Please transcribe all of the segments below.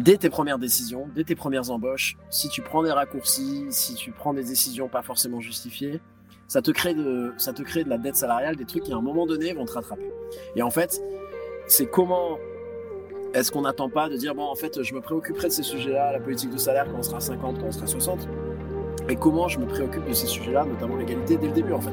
dès tes premières décisions, dès tes premières embauches, si tu prends des raccourcis, si tu prends des décisions pas forcément justifiées, ça te crée de, ça te crée de la dette salariale, des trucs qui à un moment donné vont te rattraper. Et en fait, c'est comment est-ce qu'on n'attend pas de dire bon en fait je me préoccuperai de ces sujets-là, la politique de salaire quand on sera 50, quand on sera 60, et comment je me préoccupe de ces sujets-là, notamment l'égalité dès le début en fait.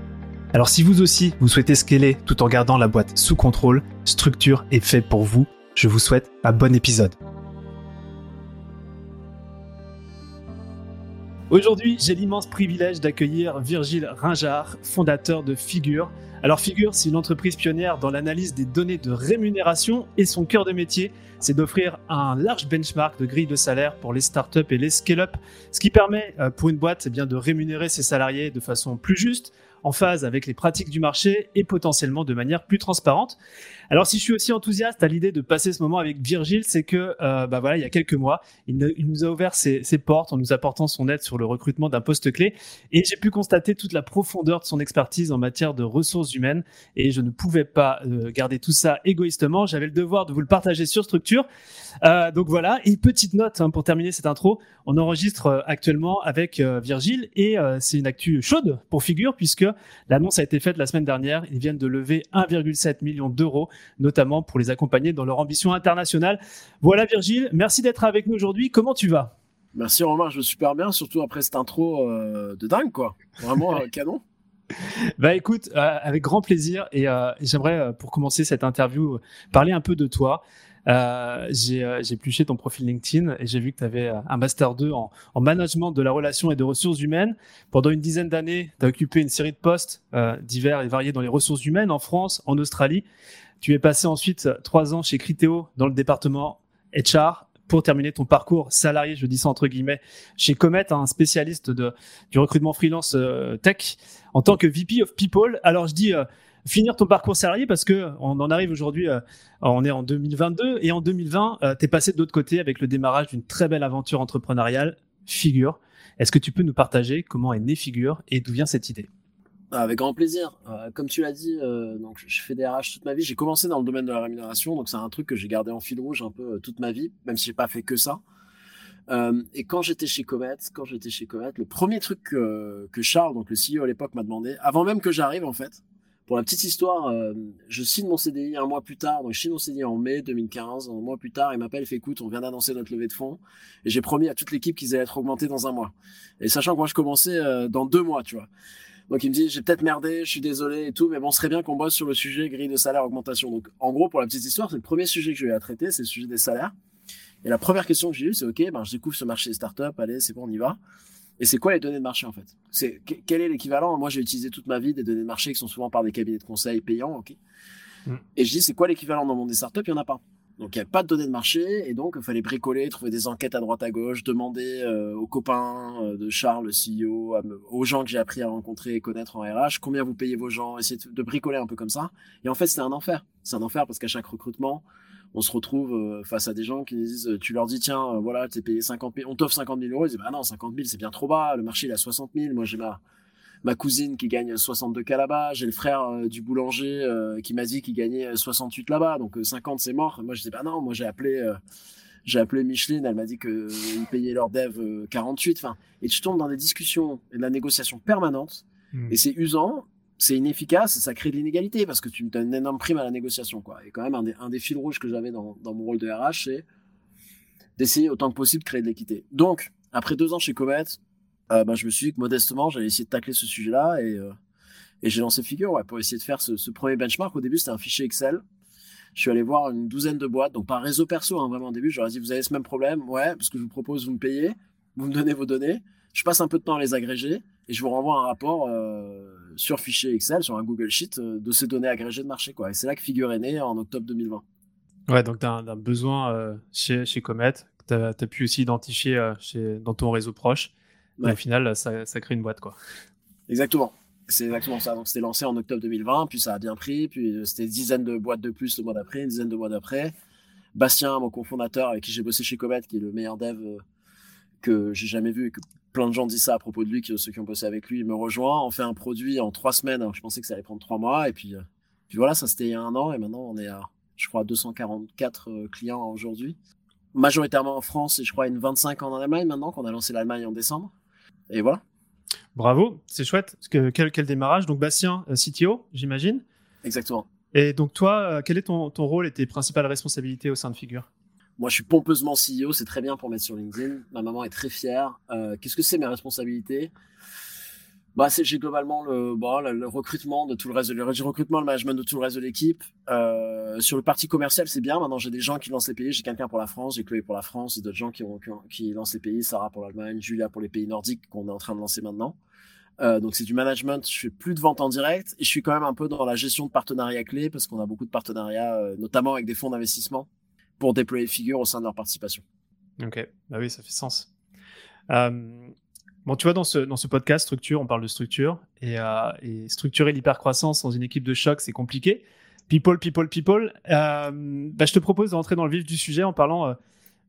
Alors si vous aussi, vous souhaitez scaler tout en gardant la boîte sous contrôle, Structure est fait pour vous. Je vous souhaite un bon épisode. Aujourd'hui, j'ai l'immense privilège d'accueillir Virgile Ringard, fondateur de Figure. Alors Figure, c'est une entreprise pionnière dans l'analyse des données de rémunération et son cœur de métier, c'est d'offrir un large benchmark de grille de salaire pour les startups et les scale-up, ce qui permet euh, pour une boîte eh bien, de rémunérer ses salariés de façon plus juste, en phase avec les pratiques du marché et potentiellement de manière plus transparente. Alors si je suis aussi enthousiaste à l'idée de passer ce moment avec Virgile, c'est que euh, bah voilà, il y a quelques mois, il, nous a ouvert ses, portes en nous apportant son aide sur le recrutement d'un poste clé. Et j'ai pu constater toute la profondeur de son expertise en matière de ressources humaines. Et je ne pouvais pas euh, garder tout ça égoïstement, j'avais le devoir de vous le partager sur structure. Euh, donc voilà, et petite note hein, pour terminer cette intro, on enregistre actuellement avec Virgile. Et c'est une actu chaude pour figure puisque l'annonce a été faite la semaine dernière, ils viennent de lever 1,7 million d'euros notamment pour les accompagner dans leur ambition internationale. Voilà Virgile, merci d'être avec nous aujourd'hui. Comment tu vas? Merci Romain, je vais super bien, surtout après cette intro euh, de dingue, quoi. Vraiment euh, canon. Bah écoute, euh, avec grand plaisir et j'aimerais pour commencer cette interview parler un peu de toi. Euh, j'ai euh, épluché ton profil LinkedIn et j'ai vu que tu avais euh, un Master 2 en, en, management de la relation et de ressources humaines. Pendant une dizaine d'années, tu as occupé une série de postes divers et variés dans les ressources humaines en France, en Australie. Tu es passé ensuite trois ans chez Criteo dans le département HR pour terminer ton parcours salarié, je dis ça entre guillemets, chez Comet, un spécialiste du recrutement freelance tech, en tant que VP of People. Alors je dis finir ton parcours salarié parce que on en arrive aujourd'hui, euh, on est en 2022 et en 2020, tu es passé de l'autre côté avec le démarrage d'une très belle aventure entrepreneuriale, Figure. Est-ce que tu peux nous partager comment est née Figure et d'où vient cette idée? Avec grand plaisir. Euh, comme tu l'as dit, euh, donc je fais des RH toute ma vie. J'ai commencé dans le domaine de la rémunération, donc c'est un truc que j'ai gardé en fil rouge un peu toute ma vie, même si j'ai pas fait que ça. et quand j'étais chez Comet, quand j'étais chez Comet, le premier truc que Charles, donc le CEO à l'époque, m'a demandé, avant même que j'arrive en fait, pour la petite histoire, euh, je signe mon CDI un mois plus tard, donc je signe mon CDI en mai 2015. Un mois plus tard, il m'appelle, fait écoute, on vient d'annoncer notre levée de fonds, et j'ai promis à toute l'équipe qu'ils allaient être augmentés dans un mois. Et sachant que moi je commençais euh, dans deux mois, tu vois. Donc il me dit j'ai peut-être merdé, je suis désolé et tout, mais bon, ce serait bien qu'on bosse sur le sujet grille de salaire augmentation. Donc en gros, pour la petite histoire, c'est le premier sujet que je vais à traiter, c'est le sujet des salaires. Et la première question que j'ai eue, c'est ok, ben je découvre ce marché des startups, allez, c'est bon, on y va. Et c'est quoi les données de marché en fait? C'est quel est l'équivalent? Moi, j'ai utilisé toute ma vie des données de marché qui sont souvent par des cabinets de conseil payants, ok? Mm. Et je dis, c'est quoi l'équivalent dans le monde des startups? Il y en a pas. Donc il n'y a pas de données de marché et donc il fallait bricoler, trouver des enquêtes à droite à gauche, demander euh, aux copains euh, de Charles, le CEO, aux gens que j'ai appris à rencontrer et connaître en RH, combien vous payez vos gens, essayer de, bricoler un peu comme ça. Et en fait c'était un enfer. C'est un enfer parce qu'à chaque recrutement, on se retrouve euh, face à des gens qui disent, euh, tu leur dis, tiens, euh, voilà, t'es payé 50 000, on t'offre 50 000 euros, ils disent, bah non, 50 000, c'est bien trop bas, le marché, il a 60 000, moi, j'ai ma, ma cousine qui gagne 62 k là-bas, j'ai le frère du boulanger qui m'a dit qu'il gagnait 68 là-bas, donc 50 c'est mort. Moi je dis bah non, moi j'ai appelé j'ai appelé Micheline, elle m'a dit que ils payaient leur dev 48. Enfin, et tu tombes dans des discussions et de la négociation permanente mmh. et c'est usant c'est inefficace et ça crée de l'inégalité parce que tu me donnes une énorme prime à la négociation. Quoi. Et quand même, un des, fils rouges que j'avais dans, mon rôle de RH, c'est d'essayer autant que possible de créer de l'équité. Donc, après deux ans chez Comet, euh, bah, je me suis dit que modestement, j'allais essayer de tacler ce sujet-là et, euh, j'ai lancé Figure ouais, pour essayer de faire ce, premier benchmark. Au début, c'était un fichier Excel. Je suis allé voir une douzaine de boîtes, donc par réseau perso, hein, vraiment au début, ai dit, vous avez ce même problème? Ouais, parce que je vous propose, vous me payez, vous me donnez vos données, je passe un peu de temps à les agréger et je vous renvoie un rapport euh, sur fichier Excel, sur un Google Sheet, euh, de ces données agrégées de marché. Quoi. Et c'est là que Figure est né en octobre 2020. Ouais, donc tu as un, besoin chez, chez Comet, tu as, pu aussi identifier chez, dans ton réseau proche. au final, ça, ça, crée une boîte. quoi. Exactement. C'est exactement ça. Donc, c'était lancé en octobre 2020, puis ça a bien pris, puis c'était dizaines de boîtes de plus le mois d'après, une dizaine de mois d'après. Bastien, mon cofondateur, avec qui j'ai bossé chez Comet, qui est le meilleur dev euh, que j'ai jamais vu et que plein de gens disent ça à propos de lui, que ceux qui ont bossé avec lui, il me rejoint. On fait un produit en trois semaines. je pensais que ça allait prendre trois mois. Et puis, euh, puis voilà, ça c'était il y a un an. Et maintenant, on est à, je crois, 244 euh, clients aujourd'hui. Majoritairement en France et je crois une 25 en Allemagne maintenant, qu'on a lancé l'Allemagne en décembre. Et voilà. Bravo, c'est chouette. Quel, quel démarrage. Donc, Bastien, CTO, j'imagine Exactement. Et donc, toi, euh, quel est ton, rôle et tes principales responsabilités au sein de Figure? Moi, je suis pompeusement CEO, c'est très bien pour mettre sur LinkedIn. Ma maman est très fière. Euh, qu'est-ce que c'est mes responsabilités? Bah, j'ai globalement le, bon, le, recrutement de tout le reste, de, le recrutement, le management de tout le reste de l'équipe. Euh, sur le parti commercial, c'est bien. Maintenant, j'ai des gens qui lancent les pays. J'ai quelqu'un pour la France, j'ai Chloé pour la France, d'autres gens qui, lancent les pays. Sarah pour l'Allemagne, Julia pour les pays nordiques qu'on est en train de lancer maintenant. Euh, donc c'est du management. Je fais plus de vente en direct et je suis quand même un peu dans la gestion de partenariats clés parce qu'on a beaucoup de partenariats, notamment avec des fonds d'investissement, pour déployer Figure au sein de leur participation. Ok, bah oui, ça fait sens. Euh, bon, tu vois, dans ce, dans ce podcast structure, on parle de structure et, et structurer l'hypercroissance dans une équipe de choc, c'est compliqué. People, people, people. Bah, je te propose d'entrer dans le vif du sujet en parlant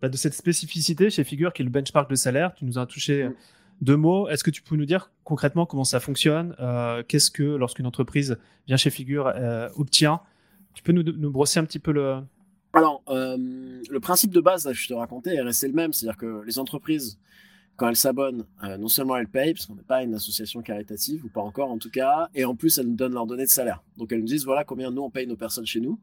bah, de cette spécificité chez Figure qui est le benchmark de salaire. Tu nous as touché. Deux mots, est-ce que tu peux nous dire concrètement comment ça fonctionne euh, Qu'est-ce que lorsqu'une entreprise vient chez Figure euh, obtient? Tu peux nous, brosser un petit peu le... Alors, euh, le principe de base, là, je te racontais, est resté le même. C'est-à-dire que les entreprises, quand elles s'abonnent, non seulement elles payent, parce qu'on n'est pas une association caritative, ou pas encore en tout cas, et en plus elles nous donnent leurs données de salaire. Donc elles nous disent, voilà combien nous on paye nos personnes chez nous.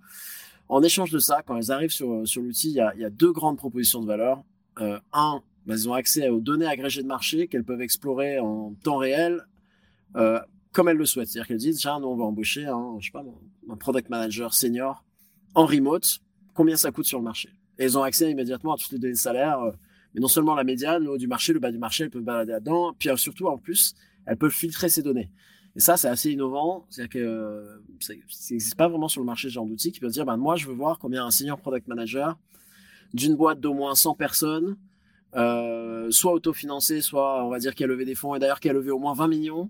En échange de ça, quand elles arrivent sur, sur l'outil, il y, a, deux grandes propositions de valeur. un, bah, elles ont accès aux données agrégées de marché qu'elles peuvent explorer en temps réel euh, comme elles le souhaitent. C'est-à-dire qu'elles disent, tiens, nous, on va embaucher un, je sais pas, un product manager senior en remote, combien ça coûte sur le marché. Et elles ont accès immédiatement à toutes les données de salaire, euh, mais non seulement la médiane, le haut du marché, le bas du marché, elles peuvent balader là-dedans, puis euh, surtout, en plus, elles peuvent filtrer ces données. Et ça, c'est assez innovant. C'est-à-dire que ça n'existe pas vraiment sur le marché ce genre d'outils qui peuvent dire, ben, moi, je veux voir combien un senior product manager d'une boîte d'au moins 100 personnes euh, soit autofinancé, soit on va dire qui a levé des fonds, et d'ailleurs qui a levé au moins 20 millions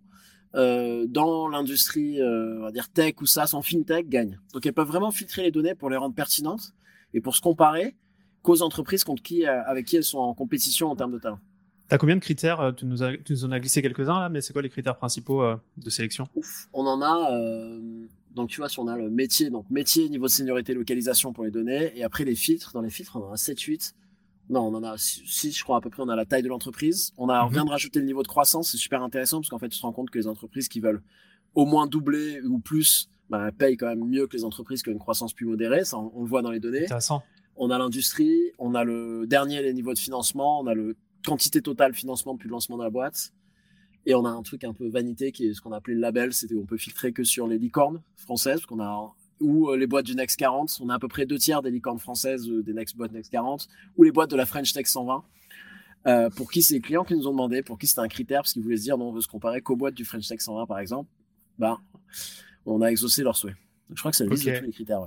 euh, dans l'industrie, euh, on va dire tech ou SaaS en fintech, gagne. Donc elles peuvent vraiment filtrer les données pour les rendre pertinentes et pour se comparer qu'aux entreprises contre qui, avec qui elles sont en compétition en termes de talent. T'as combien de critères tu nous, as, tu nous en as glissé quelques-uns là, mais c'est quoi les critères principaux de sélection? On en a, donc tu vois, si on a le métier, donc métier, niveau de seniorité, localisation pour les données, et après les filtres, dans les filtres, on en a 7-8. Non, on en a 6, je crois, à peu près. On a la taille de l'entreprise. On, a, on vient mhm. de rajouter le niveau de croissance. C'est super intéressant parce qu'en fait, tu te rends compte que les entreprises qui veulent au moins doubler ou plus, bah, payent quand même mieux que les entreprises qui ont une croissance plus modérée. Ça, on, le voit dans les données. Intéressant. On a l'industrie. On a le dernier, les niveaux de financement. On a le quantité totale financement depuis le lancement de la boîte. Et on a un truc un peu vanité qui est ce qu'on appelait le label. C'était on peut filtrer que sur les licornes françaises. Parce qu'on a ou euh, les boîtes du Next 40. On a à peu près deux tiers des licornes françaises euh, des Next boîtes Next 40 ou les boîtes de la French Tech 120. Euh, pour qui c'est les clients qui nous ont demandé, pour qui c'était un critère, parce qu'ils voulaient se dire, non, on veut se comparer qu'aux boîtes du French Tech 120, par exemple. Ben, on a exaucé leur souhait. je crois que le liste de tous les critères.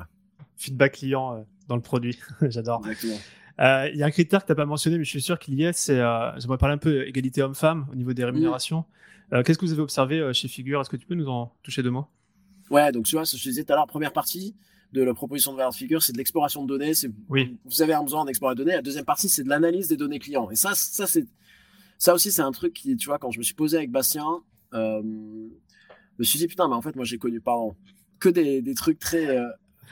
Feedback client dans le produit, j'adore. Il y a un critère que tu n'as pas mentionné, mais je suis sûr qu'il y est, c'est, j'aimerais parler un peu égalité homme-femme au niveau des rémunérations. Mmh. Qu'est-ce que vous avez observé chez Figure? Est-ce que tu peux nous en toucher deux mots? Ouais, donc tu vois, ce que je disais tout à l'heure, première partie de la proposition de valeur de figure, c'est de l'exploration de données. C'est, oui. Vous avez un besoin d'explorer des données. La deuxième partie, c'est de l'analyse des données clients. Et ça, ça, c'est, ça aussi, c'est un truc qui, tu vois, quand je me suis posé avec Bastien, euh, je me suis dit, putain, mais en fait, moi, j'ai connu, pardon, que des, des trucs très. Euh,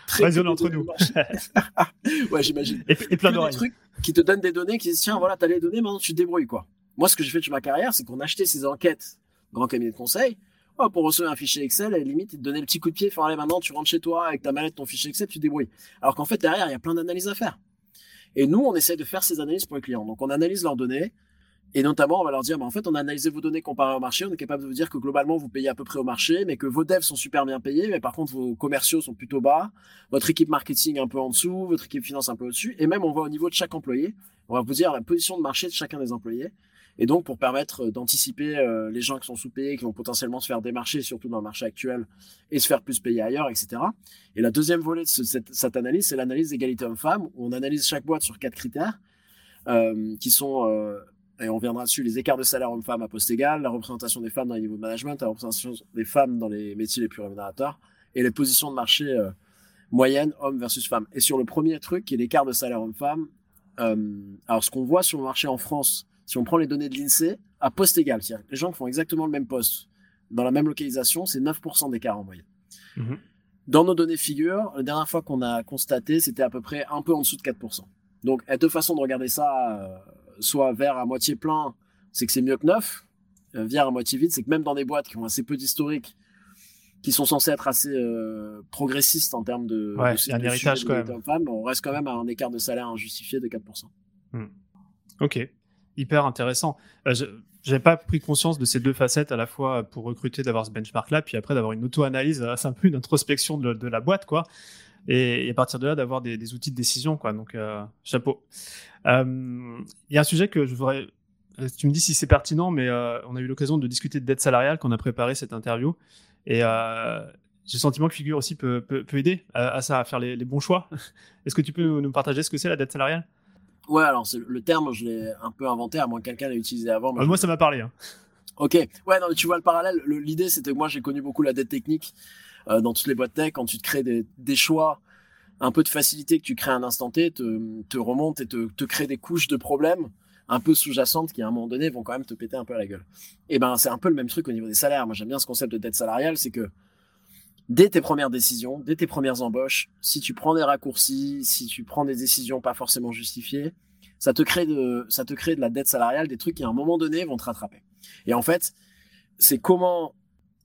très entre nous. ouais, j'imagine. Et, plein. Des trucs qui te donnent des données, qui disent, tiens, voilà, t'as les données, maintenant tu te débrouilles, quoi. Moi, ce que j'ai fait de ma carrière, c'est qu'on achetait ces enquêtes, grand cabinet de conseil, pour recevoir un fichier Excel, à limite, il te donnait le petit coup de pied, faire allez, maintenant, tu rentres chez toi avec ta mallette, ton fichier Excel, tu te débrouilles. Alors qu'en fait, derrière, il y a plein d'analyses à faire. Et nous, on essaie de faire ces analyses pour les clients. Donc, on analyse leurs données. Et notamment, on va leur dire, bah, en fait, on a analysé vos données comparées au marché. On est capable de vous dire que globalement, vous payez à peu près au marché, mais que vos devs sont super bien payés, mais par contre, vos commerciaux sont plutôt bas. Votre équipe marketing un peu en dessous, votre équipe finance un peu au-dessus. Et même, on va au niveau de chaque employé. On va vous dire la position de marché de chacun des employés. Et donc, pour permettre d'anticiper les gens qui sont sous-payés, qui vont potentiellement se faire démarcher, surtout dans le marché actuel, et se faire plus payer ailleurs, etc. Et la deuxième volet de cette, analyse, c'est l'analyse d'égalité homme-femme, où on analyse chaque boîte sur quatre critères, qui sont et on viendra dessus, les écarts de salaire hommes-femmes à poste égal, la représentation des femmes dans les niveaux de management, la représentation des femmes dans les métiers les plus rémunérateurs, et les positions de marché euh, moyennes, hommes versus femmes. Et sur le premier truc, qui est l'écart de salaire homme-femme, euh, alors ce qu'on voit sur le marché en France, si on prend les données de l'INSEE, à poste égal, c'est-à-dire les gens qui font exactement le même poste, dans la même localisation, c'est 9% d'écart en moyenne. Mhm. Dans nos données figures, la dernière fois qu'on a constaté, c'était à peu près un peu en dessous de 4%. Donc, il y a deux façons de regarder ça. Euh, soit vert à moitié plein, c'est que c'est mieux que neuf. Euh, vert à moitié vide, c'est que même dans des boîtes qui ont assez peu d'historique, qui sont censées être assez euh, progressistes en termes de, ouais, y a un héritage quand même. Femmes, on reste quand même à un écart de salaire injustifié de 4%. Hmm. Ok, hyper intéressant. Euh, je n'avais pas pris conscience de ces deux facettes à la fois pour recruter, d'avoir ce benchmark-là, puis après d'avoir une auto-analyse, c'est un peu une introspection de, la boîte, quoi. Et, à partir de là, d'avoir des, outils de décision, quoi. Donc, chapeau. Euh, il y a un sujet que je voudrais. Tu me dis si c'est pertinent, mais euh, on a eu l'occasion de discuter de dette salariale quand on a préparé cette interview. Et euh, j'ai le sentiment que Figure aussi peut, peut, aider à, ça, à faire les, bons choix. Est-ce que tu peux nous, partager ce que c'est la dette salariale? Ouais, alors le terme, je l'ai un peu inventé, à moins que quelqu'un l'ait utilisé avant. Moi, ça m'a parlé. Hein. Ok, ouais, non, tu vois le parallèle. L'idée, c'était que moi, j'ai connu beaucoup la dette technique dans toutes les boîtes tech. Quand tu te crées des, des choix un peu de facilité que tu crées à un instant T te, te remonte et te, te crée des couches de problèmes un peu sous-jacentes qui à un moment donné vont quand même te péter un peu à la gueule. Et ben c'est un peu le même truc au niveau des salaires. Moi j'aime bien ce concept de dette salariale, c'est que dès tes premières décisions, dès tes premières embauches, si tu prends des raccourcis, si tu prends des décisions pas forcément justifiées, ça te crée de ça te crée de la dette salariale, des trucs qui à un moment donné vont te rattraper. Et en fait, c'est comment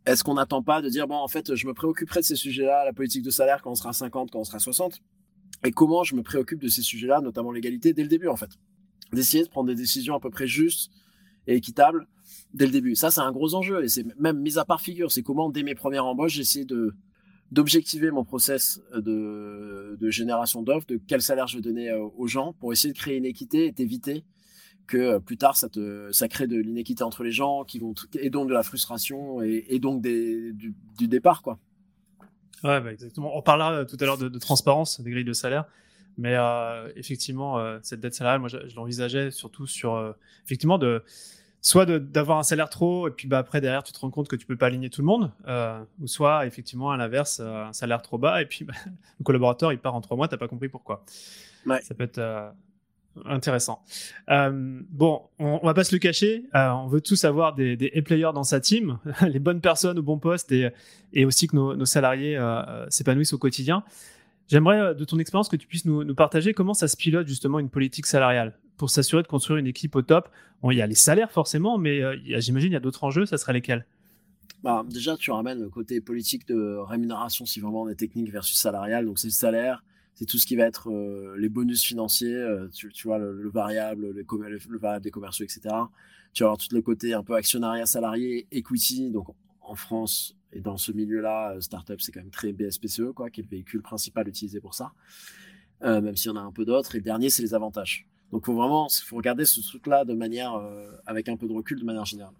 est-ce qu'on n'attend pas de dire, bon, en fait, je me préoccuperai de ces sujets-là, la politique de salaire quand on sera 50, quand on sera 60 Et comment je me préoccupe de ces sujets-là, notamment l'égalité, dès le début, en fait D'essayer de prendre des décisions à peu près justes et équitables dès le début. Ça, c'est un gros enjeu. Et c'est même mis à part figure. C'est comment, dès mes premières embauches, j'essaie de d'objectiver mon process de, de génération d'offres, de quel salaire je vais donner euh, aux gens pour essayer de créer une équité et d'éviter que euh, plus tard ça te ça crée de l'inéquité entre les gens qui vont et donc de la frustration et, donc des, du, départ quoi ouais bah exactement on parlera euh, tout à l'heure de, transparence des grilles de salaire mais euh, effectivement cette dette salariale moi je, l'envisageais surtout sur effectivement de soit d'avoir un salaire trop et puis bah après derrière tu te rends compte que tu peux pas aligner tout le monde ou soit effectivement à l'inverse un salaire trop bas et puis bah, le collaborateur il part en trois mois t'as pas compris pourquoi ouais. ça peut être Intéressant. Euh, bon, on, on, va pas se le cacher. Euh, on veut tous avoir des, des players dans sa team, les bonnes personnes au bon poste et, et aussi que nos, nos salariés euh, s'épanouissent au quotidien. J'aimerais, euh, de ton expérience, que tu puisses nous, partager comment ça se pilote justement une politique salariale pour s'assurer de construire une équipe au top. Il y a les salaires forcément, mais euh, j'imagine il y a d'autres enjeux. Ça serait lesquels? Bah, déjà, tu ramènes le côté politique de rémunération si vraiment on est technique versus salarial. Donc, c'est le salaire, c'est tout ce qui va être euh, les bonus financiers, tu, tu, vois, le, variable, le, le, variable des commerciaux, etc. Tu vas avoir tout le côté un peu actionnariat salarié, equity. Donc, en France et dans ce milieu-là, euh, startup, c'est quand même très BSPCE, quoi, qui est le véhicule principal utilisé pour ça. même s'il y en a un peu d'autres. Et le dernier, c'est les avantages. Donc, faut vraiment, faut regarder ce truc-là de manière, avec un peu de recul, de manière générale.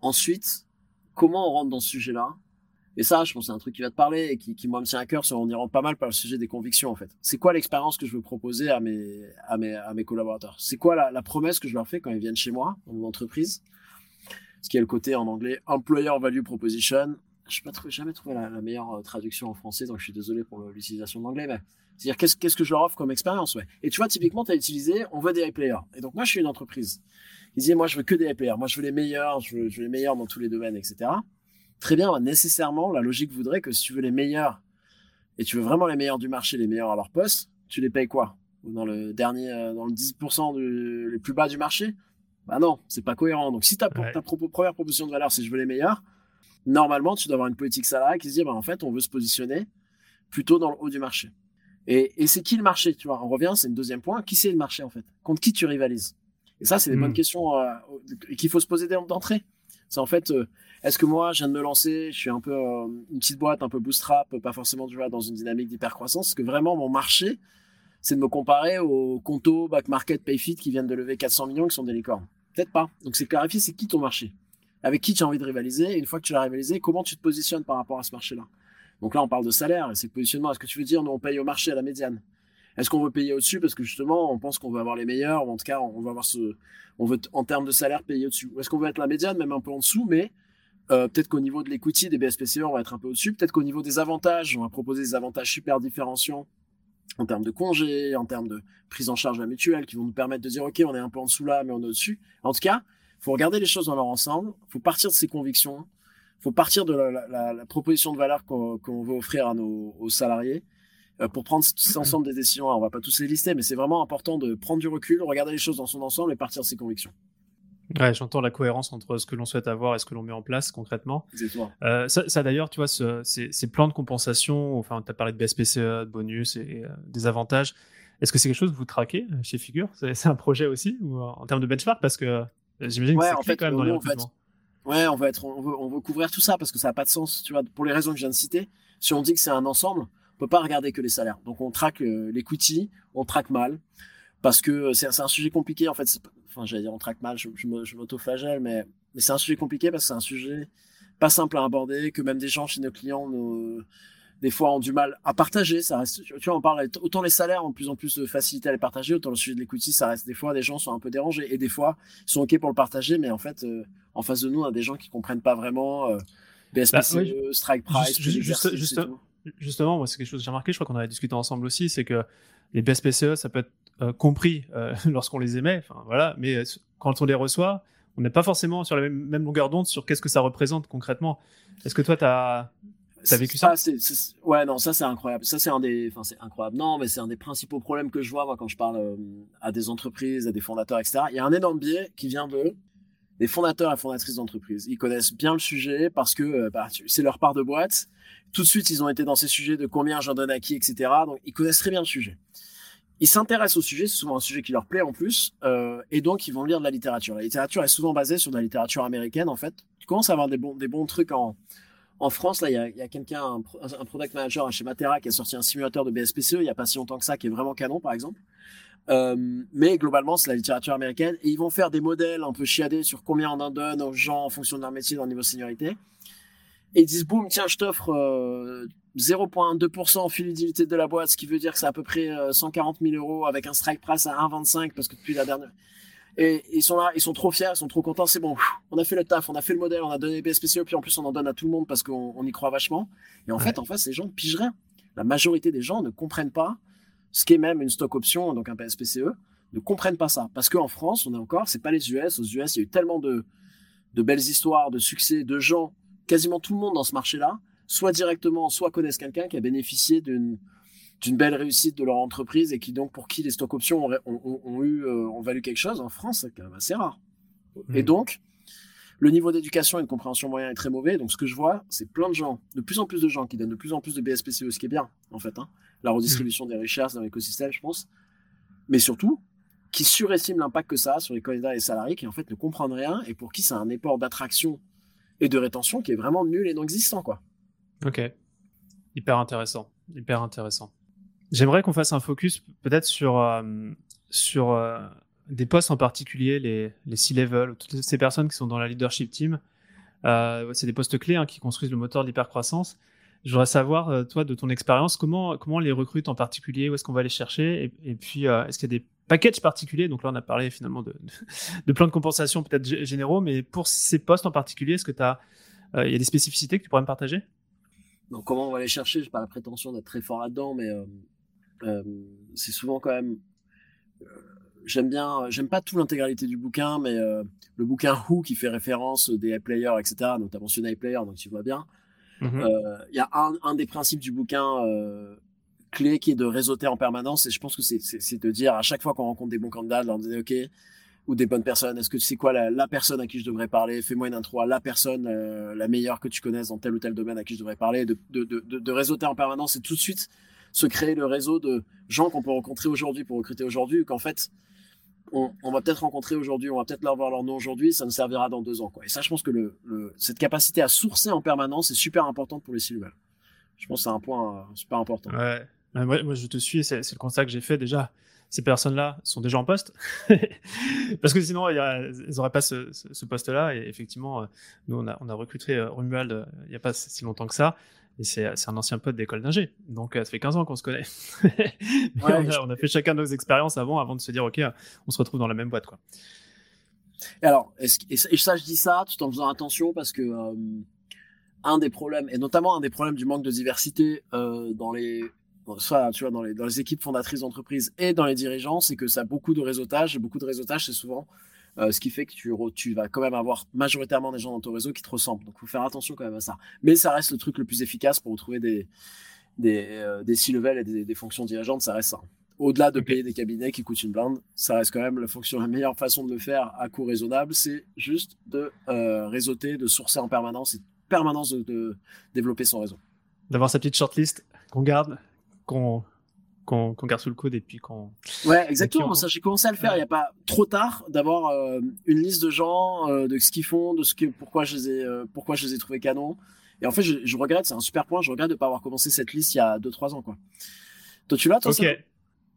ensuite, comment on rentre dans ce sujet-là? Et ça, je pense, c'est un truc qui va te parler et qui, qui moi, me tient à cœur. On y rentre pas mal par le sujet des convictions, en fait. C'est quoi l'expérience que je veux proposer à mes, à mes, à mes collaborateurs? C'est quoi la, la, promesse que je leur fais quand ils viennent chez moi, dans mon entreprise? Ce qui est le côté en anglais Employer Value Proposition. Je n'ai jamais trouvé la, meilleure euh, traduction en français, donc je suis désolé pour l'utilisation de l'anglais, c'est-à-dire qu'est-ce, que je leur offre comme expérience. Et tu vois, typiquement, tu as utilisé, on veut des high players. Et donc, moi, je suis une entreprise. Ils disaient, moi, je veux que des high players. Moi, je veux les meilleurs, je veux, je veux les meilleurs dans tous les domaines, etc très bien, nécessairement, la logique voudrait que si tu veux les meilleurs et tu veux vraiment les meilleurs du marché, les meilleurs à leur poste, tu les payes quoi? Dans le dernier, euh, dans le 10% du, les plus bas du marché? Bah non, c'est pas cohérent. Donc si ta, ta première proposition de valeur, c'est je veux les meilleurs, normalement, tu dois avoir une politique salariale qui se dit, bah, en fait, on veut se positionner plutôt dans le haut du marché. Et, et c'est qui le marché Tu vois, on revient, c'est le deuxième point. Qui c'est le marché en fait? Contre qui tu rivalises? Et ça, c'est des bonnes hmm. questions euh, qu'il faut se poser d'entrée. C'est en fait, euh, est-ce que moi, je viens de me lancer, je suis un peu euh, une petite boîte, un peu bootstrap, pas forcément tu vois, dans une dynamique d'hypercroissance Est-ce que vraiment mon marché, c'est de me comparer aux Conto, Back Market, Payfit qui viennent de lever 400 millions, qui sont des licornes? Peut-être pas. Donc c'est clarifier, c'est qui ton marché? Avec qui tu as envie de rivaliser? Et une fois que tu l'as rivalisé, comment tu te positionnes par rapport à ce marché-là? Donc là, on parle de salaire c'est positionnement. Est-ce que tu veux dire, nous, on paye au marché à la médiane? Est-ce qu'on veut payer au-dessus? Parce que justement, on pense qu'on veut avoir les meilleurs ou en tout cas, on va avoir ce, on veut en termes de salaire payer au-dessus. Ou est-ce qu'on veut être la médiane, même un peu en dessous, mais euh, peut-être qu'au niveau de l'equity des BSPCE, on va être un peu au-dessus. Peut-être qu'au niveau des avantages, on va proposer des avantages super différenciants en termes de congés, en termes de prise en charge de la mutuelle, qui vont nous permettre de dire, OK, on est un peu en dessous là, mais on est au-dessus. En tout cas, faut regarder les choses dans leur ensemble, faut partir de ses convictions, faut partir de la, proposition de valeur qu'on veut offrir à nos aux salariés euh, pour prendre cet ensemble des décisions. on va pas tous les lister, mais c'est vraiment important de prendre du recul, regarder les choses dans son ensemble et partir de ses convictions. Ouais, j'entends la cohérence entre ce que l'on souhaite avoir et ce que l'on met en place concrètement. Euh, ça, ça d'ailleurs, tu vois, ce, ces, ces, plans de compensation, enfin, tu as parlé de BSPCE, de bonus et, euh, des avantages. Est-ce que c'est quelque chose que vous traquez euh, chez Figure? C'est un projet aussi ou en termes de benchmark? Parce que j'imagine que c'est fait, quand même dans les recrutements. Ouais, on va être, on veut, on veut, couvrir tout ça parce que ça n'a pas de sens, tu vois, pour les raisons que je viens de citer. Si on dit que c'est un ensemble, on peut pas regarder que les salaires. Donc on traque l'equity, on traque mal parce que c'est un sujet compliqué en fait enfin j'allais dire on traque mal, je, je m'auto-flagelle, mais, mais c'est un sujet compliqué parce que c'est un sujet pas simple à aborder, que même des gens chez nos clients des fois ont du mal à partager. Ça reste, tu vois, on parle autant les salaires ont de plus en plus de facilité à les partager, autant le sujet de l'equity, ça reste des fois des gens sont un peu dérangés et des fois ils sont ok pour le partager, mais en fait euh, en face de nous on a des gens qui comprennent pas vraiment euh, BSPCE, bah, strike price, justement, moi c'est quelque chose que j'ai remarqué, je crois qu'on avait discuté ensemble aussi, c'est que les BSPCE ça peut être compris euh, lorsqu'on les émet, voilà, mais euh, quand on les reçoit, on n'est pas forcément sur la même, longueur d'onde sur qu'est-ce que ça représente concrètement. Est-ce que toi, tu as, vécu ça, Ouais, non, ça c'est incroyable. Ça c'est un des, enfin c'est incroyable. Non, mais c'est un des principaux problèmes que je vois quand je parle à des entreprises, à des fondateurs, etc. Il y a un énorme biais qui vient de des fondateurs et fondatrices d'entreprises. Ils connaissent bien le sujet parce que bah, c'est leur part de boîte. Tout de suite, ils ont été dans ces sujets de combien j'en donne à qui, etc. Donc, ils connaissent très bien le sujet ils s'intéressent au sujet, c'est souvent un sujet qui leur plaît en plus, euh, et donc ils vont lire de la littérature. La littérature est souvent basée sur de la littérature américaine en fait. Tu commences à avoir des bons, des bons trucs en, en France. Là, il y a, y a quelqu'un, un, product manager chez Matera qui a sorti un simulateur de BSPCE il n'y a pas si longtemps que ça, qui est vraiment canon par exemple. Euh, mais globalement, c'est la littérature américaine, et ils vont faire des modèles un peu chiadés sur combien on en donne aux gens en fonction de leur métier, dans le niveau de seniorité. Et ils disent, boum, tiens, je t'offre euh, 0,2% en fidélité de la boîte, ce qui veut dire que c'est à peu près 140 euh, 000 euros avec un strike price à 1,25 parce que depuis la dernière. Et ils sont là, ils sont trop fiers, ils sont trop contents, c'est bon, on a fait le taf, on a fait le modèle, on a donné BSPCE, puis en plus on en donne à tout le monde parce qu'on y croit vachement. Et en fait, en face, les gens ne pigent rien. La majorité des gens ne comprennent pas ce qu'est même une stock option, donc un BSPCE, ne comprennent pas ça. Parce qu'en France, on est encore, c'est pas les US. Aux US, il y a eu tellement de, de belles histoires, de succès, de gens, quasiment tout le monde dans ce marché-là, soit directement, soit connaissent quelqu'un qui a bénéficié d'une d'une belle réussite de leur entreprise et qui donc pour qui les stock options ont, eu euh, ont valu quelque chose en France c'est quand même assez rare. Et mmh. donc le niveau d'éducation et de compréhension moyen est très mauvais. Donc ce que je vois c'est plein de gens de plus en plus de gens qui donnent de plus en plus de BSPCE ce qui est bien en fait hein, la redistribution des richesses dans l'écosystème je pense. Mais surtout qui surestiment l'impact que ça a sur les candidats et les salariés qui en fait ne comprennent rien et pour qui c'est un effort d'attraction et de rétention qui est vraiment nul et non existant quoi Ok. Hyper intéressant. Hyper intéressant. J'aimerais qu'on fasse un focus peut-être sur, euh, sur euh, des postes en particulier, les, les C-level, toutes ces personnes qui sont dans la leadership team. Euh, c'est des postes clés hein, qui construisent le moteur de l'hypercroissance. Je voudrais savoir, toi, de ton expérience, comment, comment on les recrute en particulier, où est-ce qu'on va les chercher, et, puis est-ce qu'il y a des packages particuliers? Donc là, on a parlé finalement de, de plans de compensation peut-être généraux, mais pour ces postes en particulier, est-ce que tu as, il y a des spécificités que tu pourrais me partager? Donc comment on va les chercher? J'ai pas la prétention d'être très fort là-dedans, mais euh, euh, c'est souvent quand même. Euh, j'aime bien, j'aime pas tout l'intégralité du bouquin, mais le bouquin Who qui fait référence des players, etc. Donc tu as mentionné iPlayer, donc tu vois bien. Mhm. Il y a un, un, des principes du bouquin clé qui est de réseauter en permanence, et je pense que c'est de dire à chaque fois qu'on rencontre des bons candidats, de leur dire ok ou des bonnes personnes Est-ce que sais quoi la, personne à qui je devrais parler? Fais-moi une intro à la personne euh, la meilleure que tu connaisses dans tel ou tel domaine à qui je devrais parler. De, réseauter en permanence et tout de suite se créer le réseau de gens qu'on peut rencontrer aujourd'hui pour recruter aujourd'hui, qu'en fait, on, va peut-être rencontrer aujourd'hui, on va peut-être leur voir leur nom aujourd'hui, ça ne servira dans deux ans. Quoi. Et ça, je pense que le, cette capacité à sourcer en permanence est super importante pour les cellules. Je pense que c'est un point euh, super important. Ouais. Moi, je te suis, c'est le constat que j'ai fait déjà ces personnes-là sont déjà en poste, parce que sinon ils n'auraient pas ce, poste-là. Et effectivement, nous on a, on a recruté Romuald il n'y a pas si longtemps que ça. Et c'est un ancien pote d'école d'ingé. Donc, ça fait 15 ans qu'on se connaît. on, a, on, a, fait chacun nos expériences avant, avant de se dire, OK, on se retrouve dans la même boîte. Quoi. Et alors, et, ça, je dis ça tout en faisant attention parce que euh, un des problèmes, et notamment un des problèmes du manque de diversité euh, dans les soit tu vois dans les dans les équipes fondatrices d'entreprise et dans les dirigeants, c'est que ça a beaucoup de réseautage et beaucoup de réseautage, c'est souvent euh, ce qui fait que tu, tu vas quand même avoir majoritairement des gens dans ton réseau qui te ressemblent. Donc, faut faire attention quand même à ça. Mais ça reste le truc le plus efficace pour trouver des des, des C-level et des, des fonctions dirigeantes, ça reste ça au-delà de payer des cabinets qui coûtent une blinde, ça reste quand même la fonction, la meilleure façon de le faire à coût raisonnable, c'est juste de euh, réseauter, de sourcer en permanence et permanence de, développer son réseau. D'avoir sa petite shortlist qu'on garde, qu'on qu'on garde sous le coude et puis qu'on. Ouais, exactement. Ça, j'ai commencé à le faire. Il n'y a pas trop tard d'avoir euh, une liste de gens, euh, de ce qu'ils font, de ce que, pourquoi je les ai, euh, pourquoi je les ai trouvés canons. Et en fait, je, je regrette, c'est un super point. Je regrette de ne pas avoir commencé cette liste il y a 2-3 ans, quoi. Toi, tu l'as, toi, Ok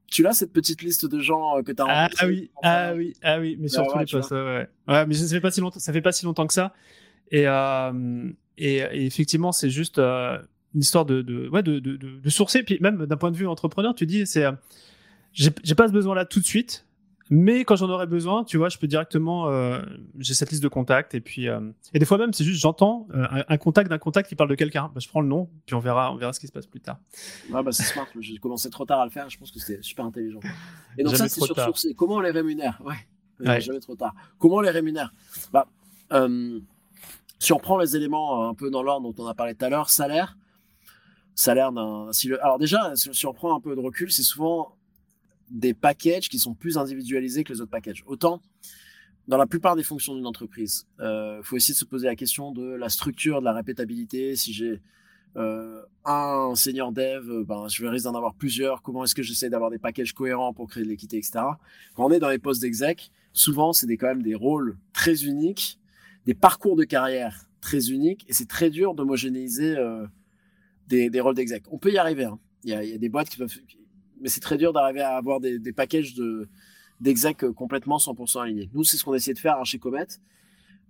tu l'as cette petite liste de gens que tu as ah, ah, oui, ah oui, ah oui, mais surtout les postes. Ouais. ouais. mais ça fait pas si longtemps, ça fait pas si longtemps que ça. Et, et, effectivement, c'est juste une histoire de, de, ouais, de, de, de, sourcer. Puis même d'un point de vue entrepreneur, tu dis, c'est, j'ai pas ce besoin-là tout de suite. Mais quand j'en aurais besoin, tu vois, je peux directement, euh, j'ai cette liste de contacts et puis euh, et des fois même c'est juste j'entends euh, un, contact d'un contact qui parle de quelqu'un, bah, je prends le nom puis on verra, on verra ce qui se passe plus tard. Ouais, bah c'est smart. J'ai commencé trop tard à le faire. Je pense que c'était super intelligent. Et donc ça c'est sur sourcer. Comment on les rémunère? Ouais. Jamais trop tard. Comment on les rémunère? Bah, si on prend les éléments un peu dans l'ordre dont on a parlé tout à l'heure, salaire, salaire d'un. Si Alors déjà, si on prend un peu de recul, c'est souvent des packages qui sont plus individualisés que les autres packages. Autant, dans la plupart des fonctions d'une entreprise, il euh, faut essayer de se poser la question de la structure, de la répétabilité. Si j'ai euh, un senior dev, ben, je risque d'en avoir plusieurs. Comment est-ce que j'essaie d'avoir des packages cohérents pour créer de l'équité, etc. Quand on est dans les postes d'exec, souvent, c'est quand même des rôles très uniques, des parcours de carrière très uniques, et c'est très dur d'homogénéiser euh, des, des, rôles d'exec. On peut y arriver. Hein. Il, y a, il y, a, des boîtes qui peuvent, mais c'est très dur d'arriver à avoir des, des packages de d'exec complètement 100% alignés. Nous, c'est ce qu'on a essayé de faire chez Comet.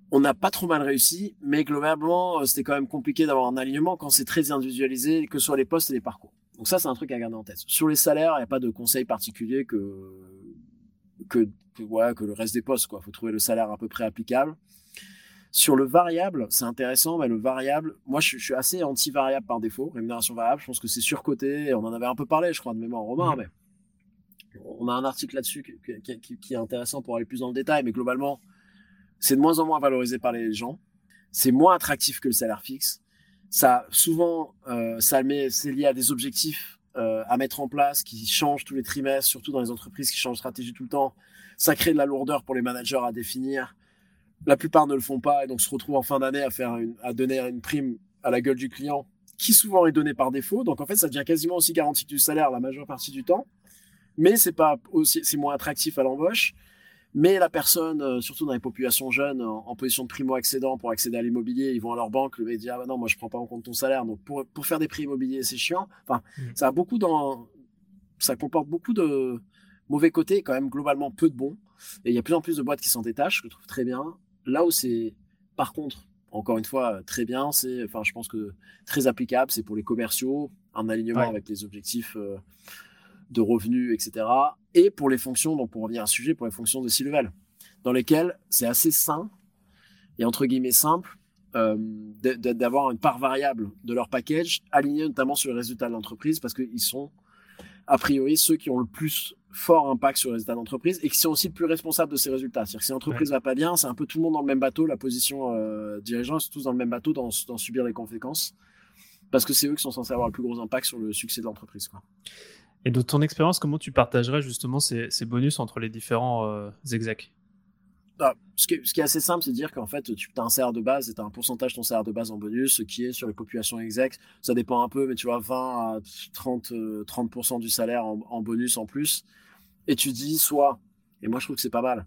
On n'a pas trop mal réussi, mais globalement, euh, c'était quand même compliqué d'avoir un alignement quand c'est très individualisé, que ce soit les postes et les parcours. Donc ça, c'est un truc à garder en tête. Sur les salaires, il n'y a pas de conseil particulier que que, que, que le reste des postes. Il faut trouver le salaire à peu près applicable. Sur le variable, c'est intéressant, mais le variable, moi je, suis assez anti-variable par défaut, rémunération variable, je pense que c'est surcoté, on en avait un peu parlé, je crois, de mémoire Romain, mhm. mais on a un article là-dessus qui, est intéressant pour aller plus dans le détail, mais globalement, c'est de moins en moins valorisé par les gens, c'est moins attractif que le salaire fixe, ça souvent, euh, ça met, c'est lié à des objectifs euh, à mettre en place qui changent tous les trimestres, surtout dans les entreprises qui changent de stratégie tout le temps, ça crée de la lourdeur pour les managers à définir, la plupart ne le font pas et donc se retrouvent en fin d'année à faire à donner une prime à la gueule du client qui souvent est donnée par défaut. Donc en fait, ça devient quasiment aussi garanti du salaire la majeure partie du temps, mais c'est pas aussi, c'est moins attractif à l'embauche. Mais la personne, euh, surtout dans les populations jeunes, en, position de primo-accédant pour accéder à l'immobilier, ils vont à leur banque, le dit ah bah non moi je prends pas en compte ton salaire, donc pour, pour faire des prix immobiliers c'est chiant. Enfin, mmh. ça a beaucoup dans, ça comporte beaucoup de mauvais côtés, quand même globalement peu de bons. Et il y a plus en plus de boîtes qui s'en détachent, je le trouve très bien. Là où c'est, par contre, encore une fois, très bien, c'est, enfin, je pense que très applicable, c'est pour les commerciaux, un alignement avec les objectifs euh, de revenus, etc. Et pour les fonctions, donc pour revenir à un sujet, pour les fonctions de C-level, dans lesquelles c'est assez sain et entre guillemets simple euh, d'avoir une part variable de leur package alignée notamment sur les résultats de l'entreprise parce qu'ils sont a priori ceux qui ont le plus fort impact sur les résultats d'entreprise et qui sont aussi le plus responsables de ces résultats. C'est-à-dire que si l'entreprise va pas bien, c'est un peu tout le monde dans le même bateau, la position euh, dirigeant, c'est tous dans le même bateau, dans, subir les conséquences, parce que c'est eux qui sont censés avoir le plus gros impact sur le succès de l'entreprise. Et de ton expérience, comment tu partagerais justement ces, bonus entre les différents euh, execs? Ah, ce, qui est, assez simple, c'est de dire qu'en fait, tu as un salaire de base et tu as un pourcentage de ton salaire de base en bonus, ce qui est sur les populations exec. Ça dépend un peu, mais tu vois, 20 à 30, 30% euh, du salaire en, bonus en plus. Et tu dis soit, et moi je trouve que c'est pas mal,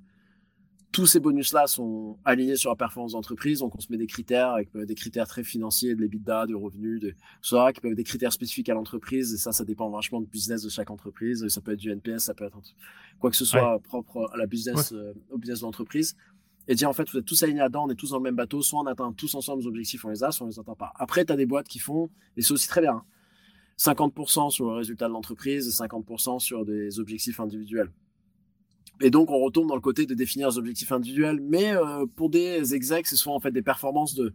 tous ces bonus-là sont alignés sur la performance d'entreprise. Donc, on se met des critères avec des critères très financiers, de l'EBITDA, de revenus, de ça, qui peuvent être des critères spécifiques à l'entreprise. Et ça, ça dépend vachement du business de chaque entreprise. Ça peut être du NPS, ça peut être quoi que ce soit propre à la business, euh, au business de l'entreprise. Et dire, en fait, vous êtes tous alignés là-dedans, on est tous dans le même bateau. Soit on atteint tous ensemble nos objectifs, on les a, soit on les atteint pas. Après, tu as des boîtes qui font, et c'est aussi très bien, 50% hein, sur le résultat de l'entreprise et 50% sur des objectifs individuels. Et donc, on retourne dans le côté de définir les objectifs individuels. Mais euh, pour des execs, c'est souvent en fait des performances de,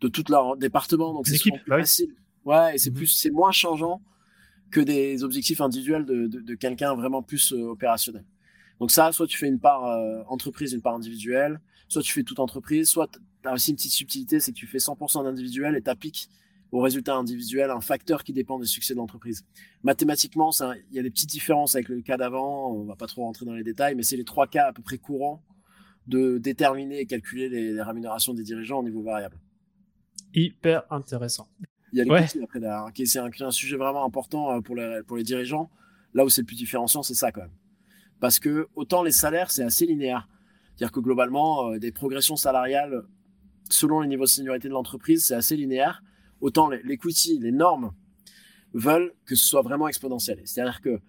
de tout leur département. Donc, c'est plus facile. Ouais, et c'est mhm. plus, c'est moins changeant que des objectifs individuels de, de, de quelqu'un vraiment plus euh, opérationnel. Donc ça, soit tu fais une part euh, entreprise, une part individuelle, soit tu fais toute entreprise, soit tu as aussi une petite subtilité, c'est que tu fais 100% d'individuel et t'appliques au résultat individuel, un facteur qui dépend du succès de l'entreprise. Mathématiquement, il y a des petites différences avec le cas d'avant, on va pas trop rentrer dans les détails, mais c'est les trois cas à peu près courants de déterminer et calculer les, rémunérations des dirigeants au niveau variable. Hyper intéressant. Il y a les ouais. après derrière, c'est un, sujet vraiment important euh, pour les, pour les dirigeants. Là où c'est le plus différenciant, c'est ça quand même. Parce que autant les salaires, c'est assez linéaire. C'est-à-dire que globalement, euh, des progressions salariales selon les niveaux de seniorité de l'entreprise, c'est assez linéaire autant l'equity, les normes veulent que ce soit vraiment exponentiel. C'est-à-dire que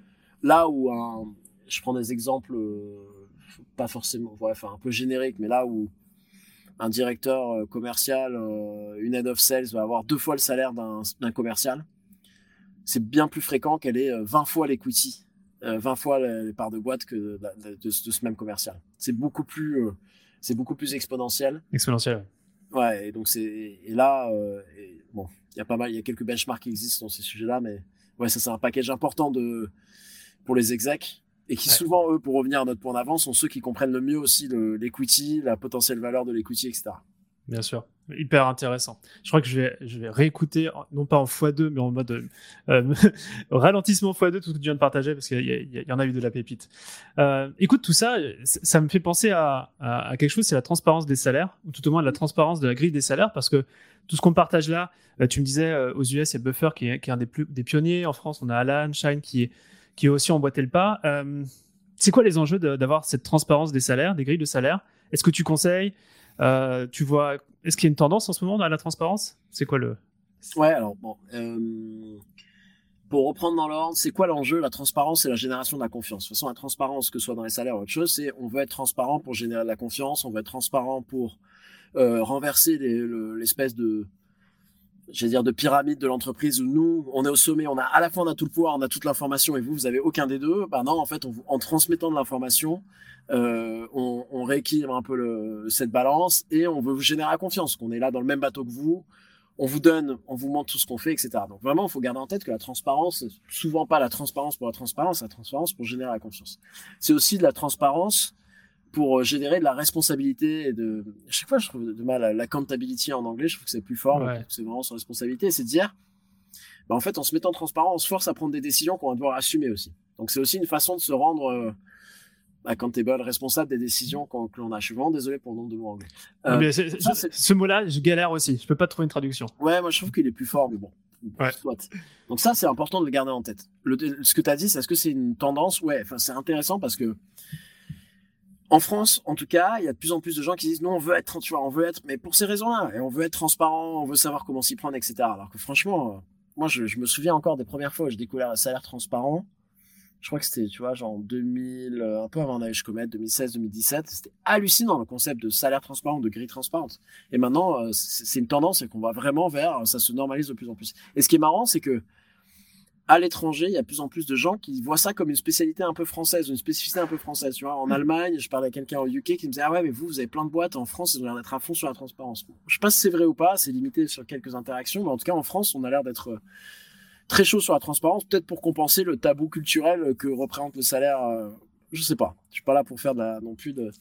là où un, je prends des exemples euh, pas forcément, enfin un peu génériques, mais là où un directeur euh, commercial, euh, une head of sales va avoir deux fois le salaire d'un commercial, c'est bien plus fréquent qu'elle ait 20 fois l'equity, 20 fois les parts de boîte que de, ce même commercial. C'est beaucoup plus, c'est beaucoup plus exponentiel. Exponentiel. Ouais, et donc c'est et là, bon, il y a pas mal, il y a quelques benchmarks qui existent dans ces sujets-là, mais ouais, ça c'est un package important de pour les execs et qui souvent eux, pour revenir à notre point d'avance, sont ceux qui comprennent le mieux aussi l'equity, la potentielle valeur de l'equity, etc. Bien sûr, hyper intéressant. Je crois que je vais, je vais réécouter, non pas en x2, mais en mode euh, ralentissement x2, tout ce que tu viens de partager, parce qu'il y, en a eu de la pépite. Euh, écoute, tout ça, ça me fait penser à, à, quelque chose, c'est la transparence des salaires, ou tout au moins la transparence de la grille des salaires, parce que tout ce qu'on partage là, euh, tu me disais, euh, aux US, il y a Buffer qui est, qui est un des, plus, des pionniers. En France, on a Alan, Shine qui est, qui est aussi emboîté le pas. Euh, c'est quoi les enjeux d'avoir cette transparence des salaires, des grilles de salaire Est-ce que tu conseilles Tu vois, est-ce qu'il y a une tendance en ce moment à la transparence? C'est quoi le Ouais, alors bon. pour reprendre dans l'ordre, c'est quoi l'enjeu? La transparence, c'est la génération de la confiance. De toute façon, la transparence, que ce soit dans les salaires ou autre chose, c'est on veut être transparent pour générer de la confiance, on veut être transparent pour renverser l'espèce de j'allais dire de pyramide de l'entreprise où nous on est au sommet, on a à la fois on a tout le pouvoir, on a toute l'information et vous vous avez aucun des deux. Bah non, en fait, en transmettant de l'information, euh, on, on, rééquilibre un peu le, cette balance et on veut vous générer la confiance, qu'on est là dans le même bateau que vous. On vous donne, on vous montre tout ce qu'on fait, etc. Donc vraiment, il faut garder en tête que la transparence, souvent pas la transparence pour la transparence, la transparence pour générer la confiance. C'est aussi de la transparence pour euh, générer de la responsabilité et de à chaque fois je trouve de mal la accountability en anglais je trouve que c'est plus fort c'est vraiment son responsabilité c'est de dire bah en fait en se mettant transparent on se force à prendre des décisions qu'on va devoir assumer aussi. Donc c'est aussi une façon de se rendre euh, accountable responsable des décisions qu'on l'on a. Je suis vraiment désolé pour le nom de mots anglais. Euh, ce mot là je galère aussi. Je peux pas trouver une traduction. Ouais moi je trouve qu'il est plus fort mais bon. Donc ça c'est important de le garder en tête. Le, ce que tu as dit c'est est-ce que c'est une tendance? Ouais enfin c'est intéressant parce que en France, en tout cas, il y a de plus en plus de gens qui disent non, on veut être, tu vois, on veut être, mais pour ces raisons-là, et on veut être transparent, on veut savoir comment s'y prendre, etc. Alors que franchement, euh, moi, je, me souviens encore des premières fois où j'ai découvert le salaire transparent. Je crois que c'était, tu vois, genre 2000, euh, un peu avant je Comet, 2016, 2017. C'était hallucinant le concept de salaire transparent, de grille transparente. Et maintenant, euh, c'est une tendance et qu'on va vraiment vers, ça se normalise de plus en plus. Et ce qui est marrant, c'est que à l'étranger, il y a de plus en plus de gens qui voient ça comme une spécialité un peu française, une spécificité un peu française. Tu vois, en mm. Allemagne, je parlais à quelqu'un au UK qui me disait ah ouais mais vous vous avez plein de boîtes en France, ils ont l'air d'être à fond sur la transparence. Je sais pas si c'est vrai ou pas, c'est limité sur quelques interactions, mais en tout cas en France, on a l'air d'être euh, très chaud sur la transparence, peut-être pour compenser le tabou culturel que représente le salaire. Euh, je sais pas, je suis pas là pour faire non plus de,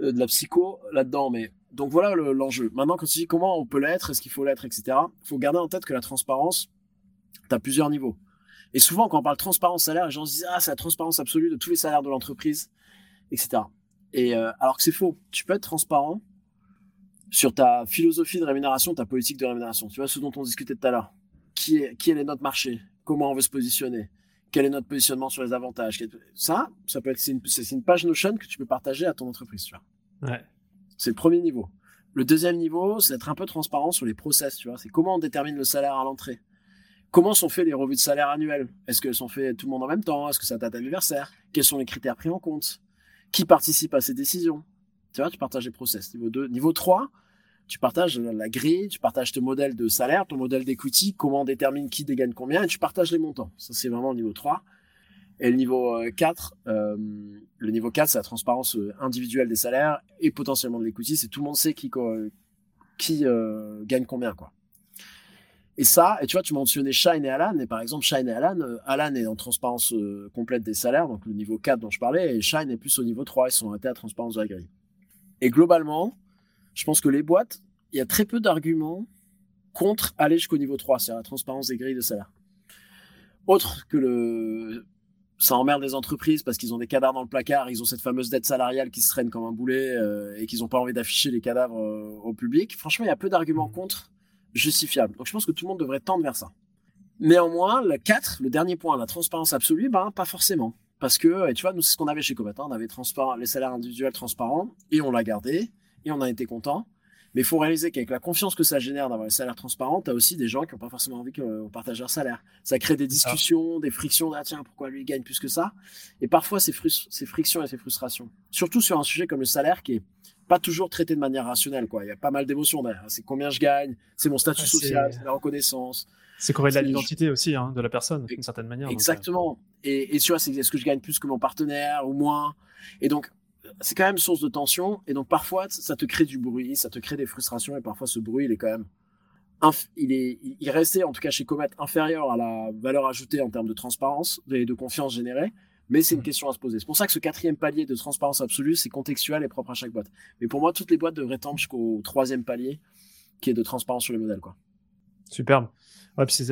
euh, de la psycho là-dedans, mais donc voilà l'enjeu. Maintenant, quand tu dis comment on peut l'être, est-ce qu'il faut l'être, etc. Il faut garder en tête que la transparence tu as plusieurs niveaux. Et souvent, quand on parle transparence salaire, les gens se disent Ah, c'est la transparence absolue de tous les salaires de l'entreprise, etc. Et euh, alors que c'est faux. Tu peux être transparent sur ta philosophie de rémunération, ta politique de rémunération. Tu vois, ce dont on discutait tout à l'heure. Qui est, qui est notre marché? Comment on veut se positionner? Quel est notre positionnement sur les avantages? Ça, ça peut être c'est une, une, page Notion que tu peux partager à ton entreprise. Tu vois. C'est le premier niveau. Le deuxième niveau, c'est d'être un peu transparent sur les process, tu vois. C'est comment on détermine le salaire à l'entrée. Comment sont faites les revues de salaire annuelles? Est-ce qu'elles sont faites tout le monde en même temps? Est-ce que ça date d'anniversaire? Quels sont les critères pris en compte? Qui participe à ces décisions? Tu vois, tu partages les process. Niveau 2. Niveau 3, tu partages la grille, tu partages ton modèle de salaire, ton modèle d'equity, comment on détermine qui dégagne combien, et tu partages les montants. Ça, c'est vraiment le niveau 3. Et le niveau 4, euh, euh, le niveau 4, c'est la transparence euh, individuelle des salaires et potentiellement de l'equity. C'est tout le monde sait qui, qui gagne combien, quoi. Et ça, et tu vois, tu mentionnais Shine et Alan, et par exemple, Shine et Alan, Alan est en transparence complète des salaires, donc le niveau 4 dont je parlais, et Shine est plus au niveau 3, ils sont arrêtés à la transparence de la grille. Et globalement, je pense que les boîtes, il y a très peu d'arguments contre aller jusqu'au niveau 3, c'est-à-dire la transparence des grilles de salaire. Autre que le ça emmerde les entreprises parce qu'ils ont des cadavres dans le placard, ils ont cette fameuse dette salariale qui se traîne comme un boulet euh, et qu'ils n'ont pas envie d'afficher les cadavres euh, au public. Franchement, il y a peu d'arguments contre justifiables. Donc je pense que tout le monde devrait tendre vers ça. Néanmoins, le 4, le dernier point, la transparence absolue, ben, pas forcément. Parce que, tu vois, nous, c'est ce qu'on avait chez Combat. On avait les salaires individuels transparents et on l'a gardé et on a été content. Mais il faut réaliser qu'avec la confiance que ça génère d'avoir les salaires transparents, tu as aussi des gens qui n'ont pas forcément envie qu'on partage leur salaire. Ça crée des discussions, des frictions. Ah tiens, pourquoi lui gagne plus que ça? Et parfois, ces frictions et ces frustrations. Surtout sur un sujet comme le salaire qui est pas toujours traité de manière rationnelle. Quoi. Il y a pas mal d'émotions derrière. C'est combien je gagne, c'est mon statut social, c'est la reconnaissance. C'est corrélé à l'identité aussi hein, de la personne, d'une certaine manière. Euh. Exactement. Et, et tu vois, c'est est-ce que je gagne plus que mon partenaire ou moins? Et donc, c'est quand même source de tension. Et donc, parfois, ça te crée du bruit, ça te crée des frustrations. Et parfois, ce bruit, il est quand même. Il est, il restait, en tout cas chez Comet, inférieur à la valeur ajoutée en termes de transparence et de confiance générée. Mais c'est une mmh. question à se poser. C'est pour ça que ce quatrième palier de transparence absolue, c'est contextuel et propre à chaque boîte. Mais pour moi, toutes les boîtes devraient tendre jusqu'au troisième palier, qui est de transparence sur les modèles. Quoi. Superbe. Ouais, c'est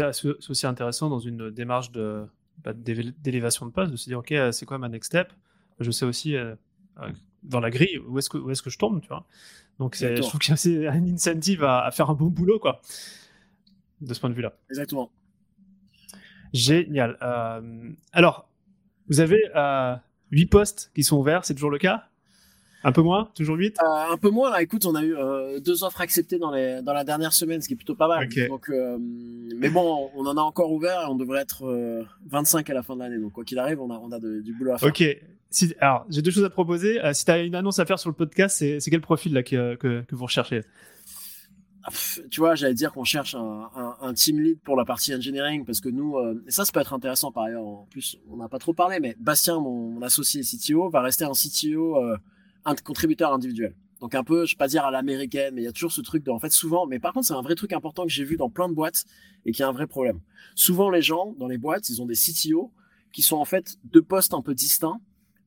aussi intéressant dans une démarche de, bah, d'élévation de poste, de se dire, OK, euh, c'est quoi ma next step? Je sais aussi euh, euh, dans la grille, où est-ce que, où est que je tombe, tu vois? Donc je trouve que c'est un incentive à, faire un bon boulot, quoi, de ce point de vue-là. Exactement. Génial. Euh, alors, vous avez euh, 8 postes qui sont ouverts, c'est toujours le cas? Un peu moins? Toujours 8 euh, Un peu moins, là. Écoute, on a eu euh, deux offres acceptées dans, les, dans la dernière semaine, ce qui est plutôt pas mal. Donc, euh, mais bon, on en a encore ouvert et on devrait être 25 à la fin de l'année. Donc, quoi qu'il arrive, on a, on a du boulot à faire. Ok. Si, alors, j'ai deux choses à proposer. si tu as une annonce à faire sur le podcast, c'est quel profil là, que, que, vous recherchez? Tu vois, j'allais dire qu'on cherche un, team lead pour la partie engineering parce que nous, et ça, ça peut être intéressant par ailleurs. En plus, on n'a pas trop parlé, mais Bastien, mon, associé CTO, va rester un CTO un contributeur individuel. Donc un peu, je vais pas dire à l'américaine, mais il y a toujours ce truc de, en fait, souvent, mais par contre, c'est un vrai truc important que j'ai vu dans plein de boîtes et qui a un vrai problème. Souvent, les gens, dans les boîtes, ils ont des CTO qui sont en fait deux postes un peu distincts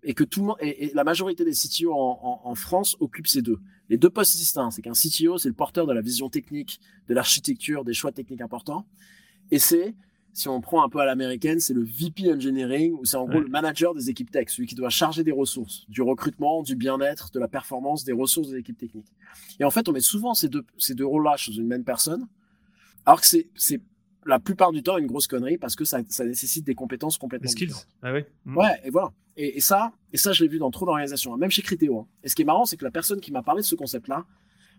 et que tout le monde, et, la majorité des CTO en, France occupent ces deux. Les deux postes distincts, c'est qu'un CTO, c'est le porteur de la vision technique, de l'architecture, des choix techniques importants. Et c'est si on prend un peu à l'américaine, c'est le VP Engineering, où c'est en gros le manager des équipes tech, celui qui doit charger des ressources, du recrutement, du bien-être, de la performance, des ressources des équipes techniques. Et en fait, on met souvent ces deux, ces deux rôles-là chez une même personne, alors que c'est la plupart du temps une grosse connerie parce que ça, ça nécessite des compétences complètement skills. Ah oui. Mm. Ouais, et voilà. Et, ça, et ça, je l'ai vu dans trop d'organisations, hein, même chez Criteo. Hein. Et ce qui est marrant, c'est que la personne qui m'a parlé de ce concept-là,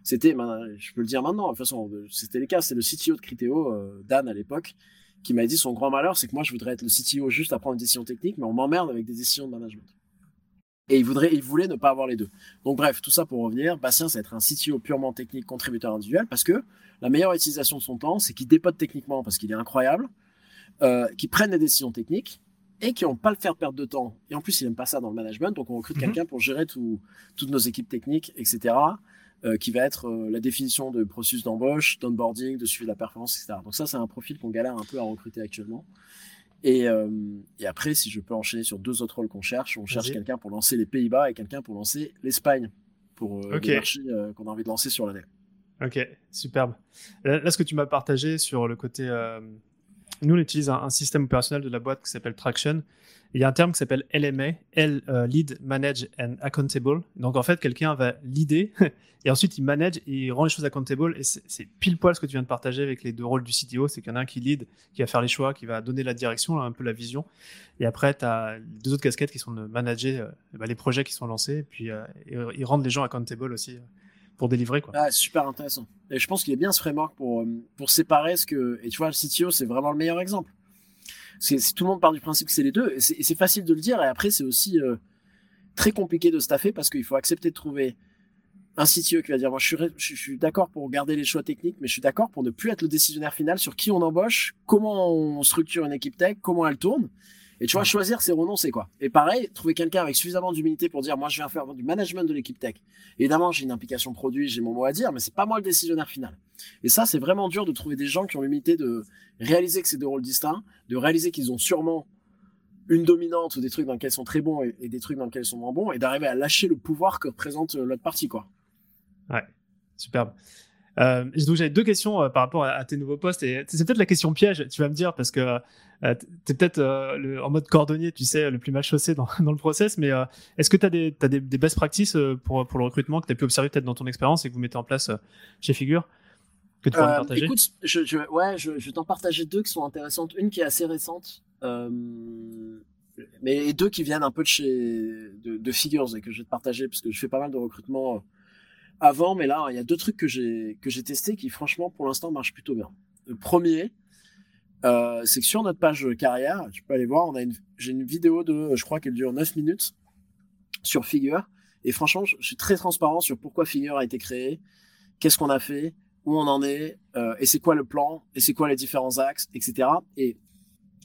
c'était, je peux le dire maintenant, de toute façon, c'était le cas, c'est le CTO de Criteo, euh, Dan à l'époque, qui m'a dit son grand malheur, c'est que moi, je voudrais être le CTO juste à prendre une décision technique, mais on m'emmerde avec des décisions de management. Et il, voudrait, il voulait ne pas avoir les deux. Donc bref, tout ça pour revenir, Bastien, c'est être un CTO purement technique, contributeur individuel, parce que la meilleure utilisation de son temps, c'est qu'il dépote techniquement parce qu'il est incroyable, euh, qu'il prenne des décisions techniques et qui n'ont pas le faire perdre de temps. Et en plus, il n'aime pas ça dans le management, donc on recrute mhm. quelqu'un pour gérer toutes nos équipes techniques, etc. Euh, qui va être euh, la définition de processus d'embauche, d'onboarding, de suivi de la performance, etc. Donc ça, c'est un profil qu'on galère un peu à recruter actuellement. Et, euh, et, après, si je peux enchaîner sur deux autres rôles qu'on cherche, on cherche quelqu'un pour lancer les Pays-Bas et quelqu'un pour lancer l'Espagne, pour euh, okay. les qu'on a envie de lancer sur l'année. Ok, superbe. Là, ce que tu m'as partagé sur le côté nous, on utilise un, système opérationnel de la boîte qui s'appelle Traction. Il y a un terme qui s'appelle LMA, L, euh, Lead, Manage and Accountable. Donc, en fait, quelqu'un va leader et ensuite il manage et il rend les choses accountable. Et c'est pile poil ce que tu viens de partager avec les deux rôles du CTO. C'est qu'il y en a un qui lead, qui va faire les choix, qui va donner la direction, un peu la vision. Et après, tu as deux autres casquettes qui sont de manager euh, bah, les projets qui sont lancés et puis euh, ils rendent les gens accountable aussi pour délivrer. Quoi. Ah, super intéressant. Et je pense qu'il est bien ce framework pour, pour séparer ce que. Et tu vois, le CTO, c'est vraiment le meilleur exemple c'est tout le monde part du principe que c'est les deux. Et c'est facile de le dire. Et après, c'est aussi euh, très compliqué de staffer parce qu'il faut accepter de trouver un CTO qui va dire moi je suis, je suis d'accord pour garder les choix techniques, mais je suis d'accord pour ne plus être le décisionnaire final sur qui on embauche, comment on structure une équipe tech, comment elle tourne. Et tu vois, choisir, c'est renoncer, quoi. Et pareil, trouver quelqu'un avec suffisamment d'humilité pour dire, moi, je viens faire du management de l'équipe tech. Évidemment, j'ai une implication produit, j'ai mon mot à dire, mais c'est pas moi le décisionnaire final. Et ça, c'est vraiment dur de trouver des gens qui ont l'humilité de réaliser que c'est deux rôles distincts, de réaliser qu'ils ont sûrement une dominante ou des trucs dans lesquels ils sont très bons et, des trucs dans lesquels ils sont moins bons, et d'arriver à lâcher le pouvoir que représente euh, l'autre partie, quoi. Ouais, superbe. Euh, donc j'avais deux questions euh, par rapport à, tes nouveaux postes et c'est peut-être la question piège, tu vas me dire parce que euh, tu es peut-être en mode cordonnier, tu sais, le plus mal chaussé dans, dans le process, mais est-ce que tu as, des, as des, best practices pour, pour le recrutement que tu as pu observer peut-être dans ton expérience et que vous mettez en place chez Figure que tu partager? Écoute, je, je, ouais, je, t'en partager deux qui sont intéressantes. Une qui est assez récente, mais deux qui viennent un peu de chez de, de Figures et que je vais te partager parce que je fais pas mal de recrutement avant, mais là, il y a deux trucs que j'ai que j'ai testé qui, franchement, pour l'instant, marchent plutôt bien. Le premier, euh, c'est que sur notre page carrière, tu peux aller voir, j'ai une vidéo de, je crois qu'elle dure 9 minutes sur Figure. Et franchement, je, suis très transparent sur pourquoi Figure a été créé, qu'est-ce qu'on a fait, où on en est, euh, et c'est quoi le plan, et c'est quoi les différents axes, etc. Et,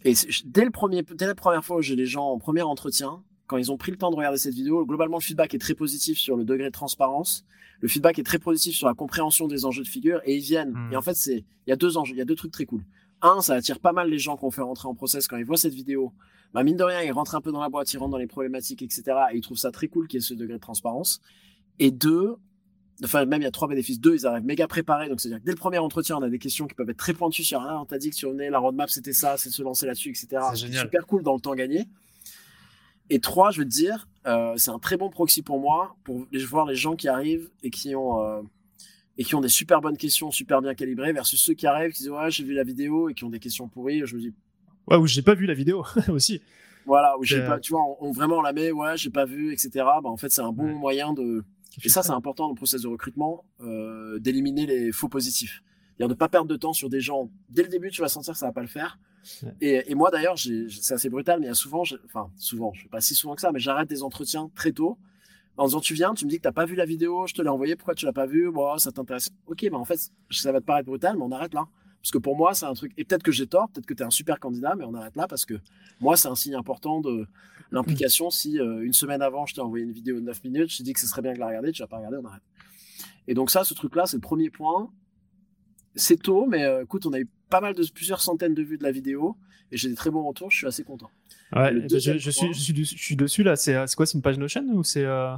et dès le premier, dès la première fois où j'ai les gens en premier entretien, quand ils ont pris le temps de regarder cette vidéo, globalement, le feedback est très positif sur le degré de transparence. Le feedback est très positif sur la compréhension des enjeux de figure et ils viennent. Hmm. Et en fait, c'est, il y a deux enjeux, il y a deux trucs très cool. Un, ça attire pas mal les gens qu'on fait rentrer en process quand ils voient cette vidéo. Bah, mine de rien, ils rentrent un peu dans la boîte, ils rentrent dans les problématiques, etc. Et ils trouvent ça très cool qu'il y ait ce degré de transparence. Et deux, enfin, même il y a trois bénéfices. Deux, ils arrivent méga préparés. Donc, c'est-à-dire que dès le premier entretien, on a des questions qui peuvent être très pointues sur, ah, on t'a dit que tu venais, la roadmap c'était ça, c'est de se lancer là-dessus, etc. C'est super cool dans le temps gagné. Et trois, je veux te dire, euh, c'est un très bon proxy pour moi, pour voir les gens qui arrivent et qui ont, euh, et qui ont des super bonnes questions, super bien calibrées, versus ceux qui arrivent, qui disent Ouais, j'ai vu la vidéo et qui ont des questions pourries. Je me dis Ouais, ou j'ai pas vu la vidéo aussi. Voilà, ou j'ai pas, tu vois, on, vraiment la met, ouais, j'ai pas vu, etc. Bah, en fait, c'est un bon moyen de. Et ça, c'est important dans le process de recrutement, euh, d'éliminer les faux positifs. C'est-à-dire de pas perdre de temps sur des gens. Dès le début, tu vas sentir que ça va pas le faire. Et, moi d'ailleurs, c'est assez brutal, mais il y a souvent, enfin souvent, je fais pas si souvent que ça, mais j'arrête des entretiens très tôt en disant tu viens, tu me dis que t'as pas vu la vidéo, je te l'ai envoyé, pourquoi tu l'as pas vu Bon, ça t'intéresse. Ok, bah en fait, ça va te paraître brutal, mais on arrête là. Parce que pour moi, c'est un truc. Et peut-être que j'ai tort, peut-être que tu es un super candidat, mais on arrête là parce que moi, c'est un signe important de l'implication. Si euh, une semaine avant, je t'ai envoyé une vidéo de 9 minutes, je t'ai dit que ce serait bien de la regarder, tu vas pas regarder, on arrête. Et donc, ça, ce truc-là, c'est le premier point. C'est tôt, mais euh, écoute, on a eu pas mal de plusieurs centaines de vues de la vidéo et j'ai des très bons retours. Je suis assez content. Ouais, je, suis, je, suis, je suis dessus là. C'est quoi C'est une page Notion ou c'est euh,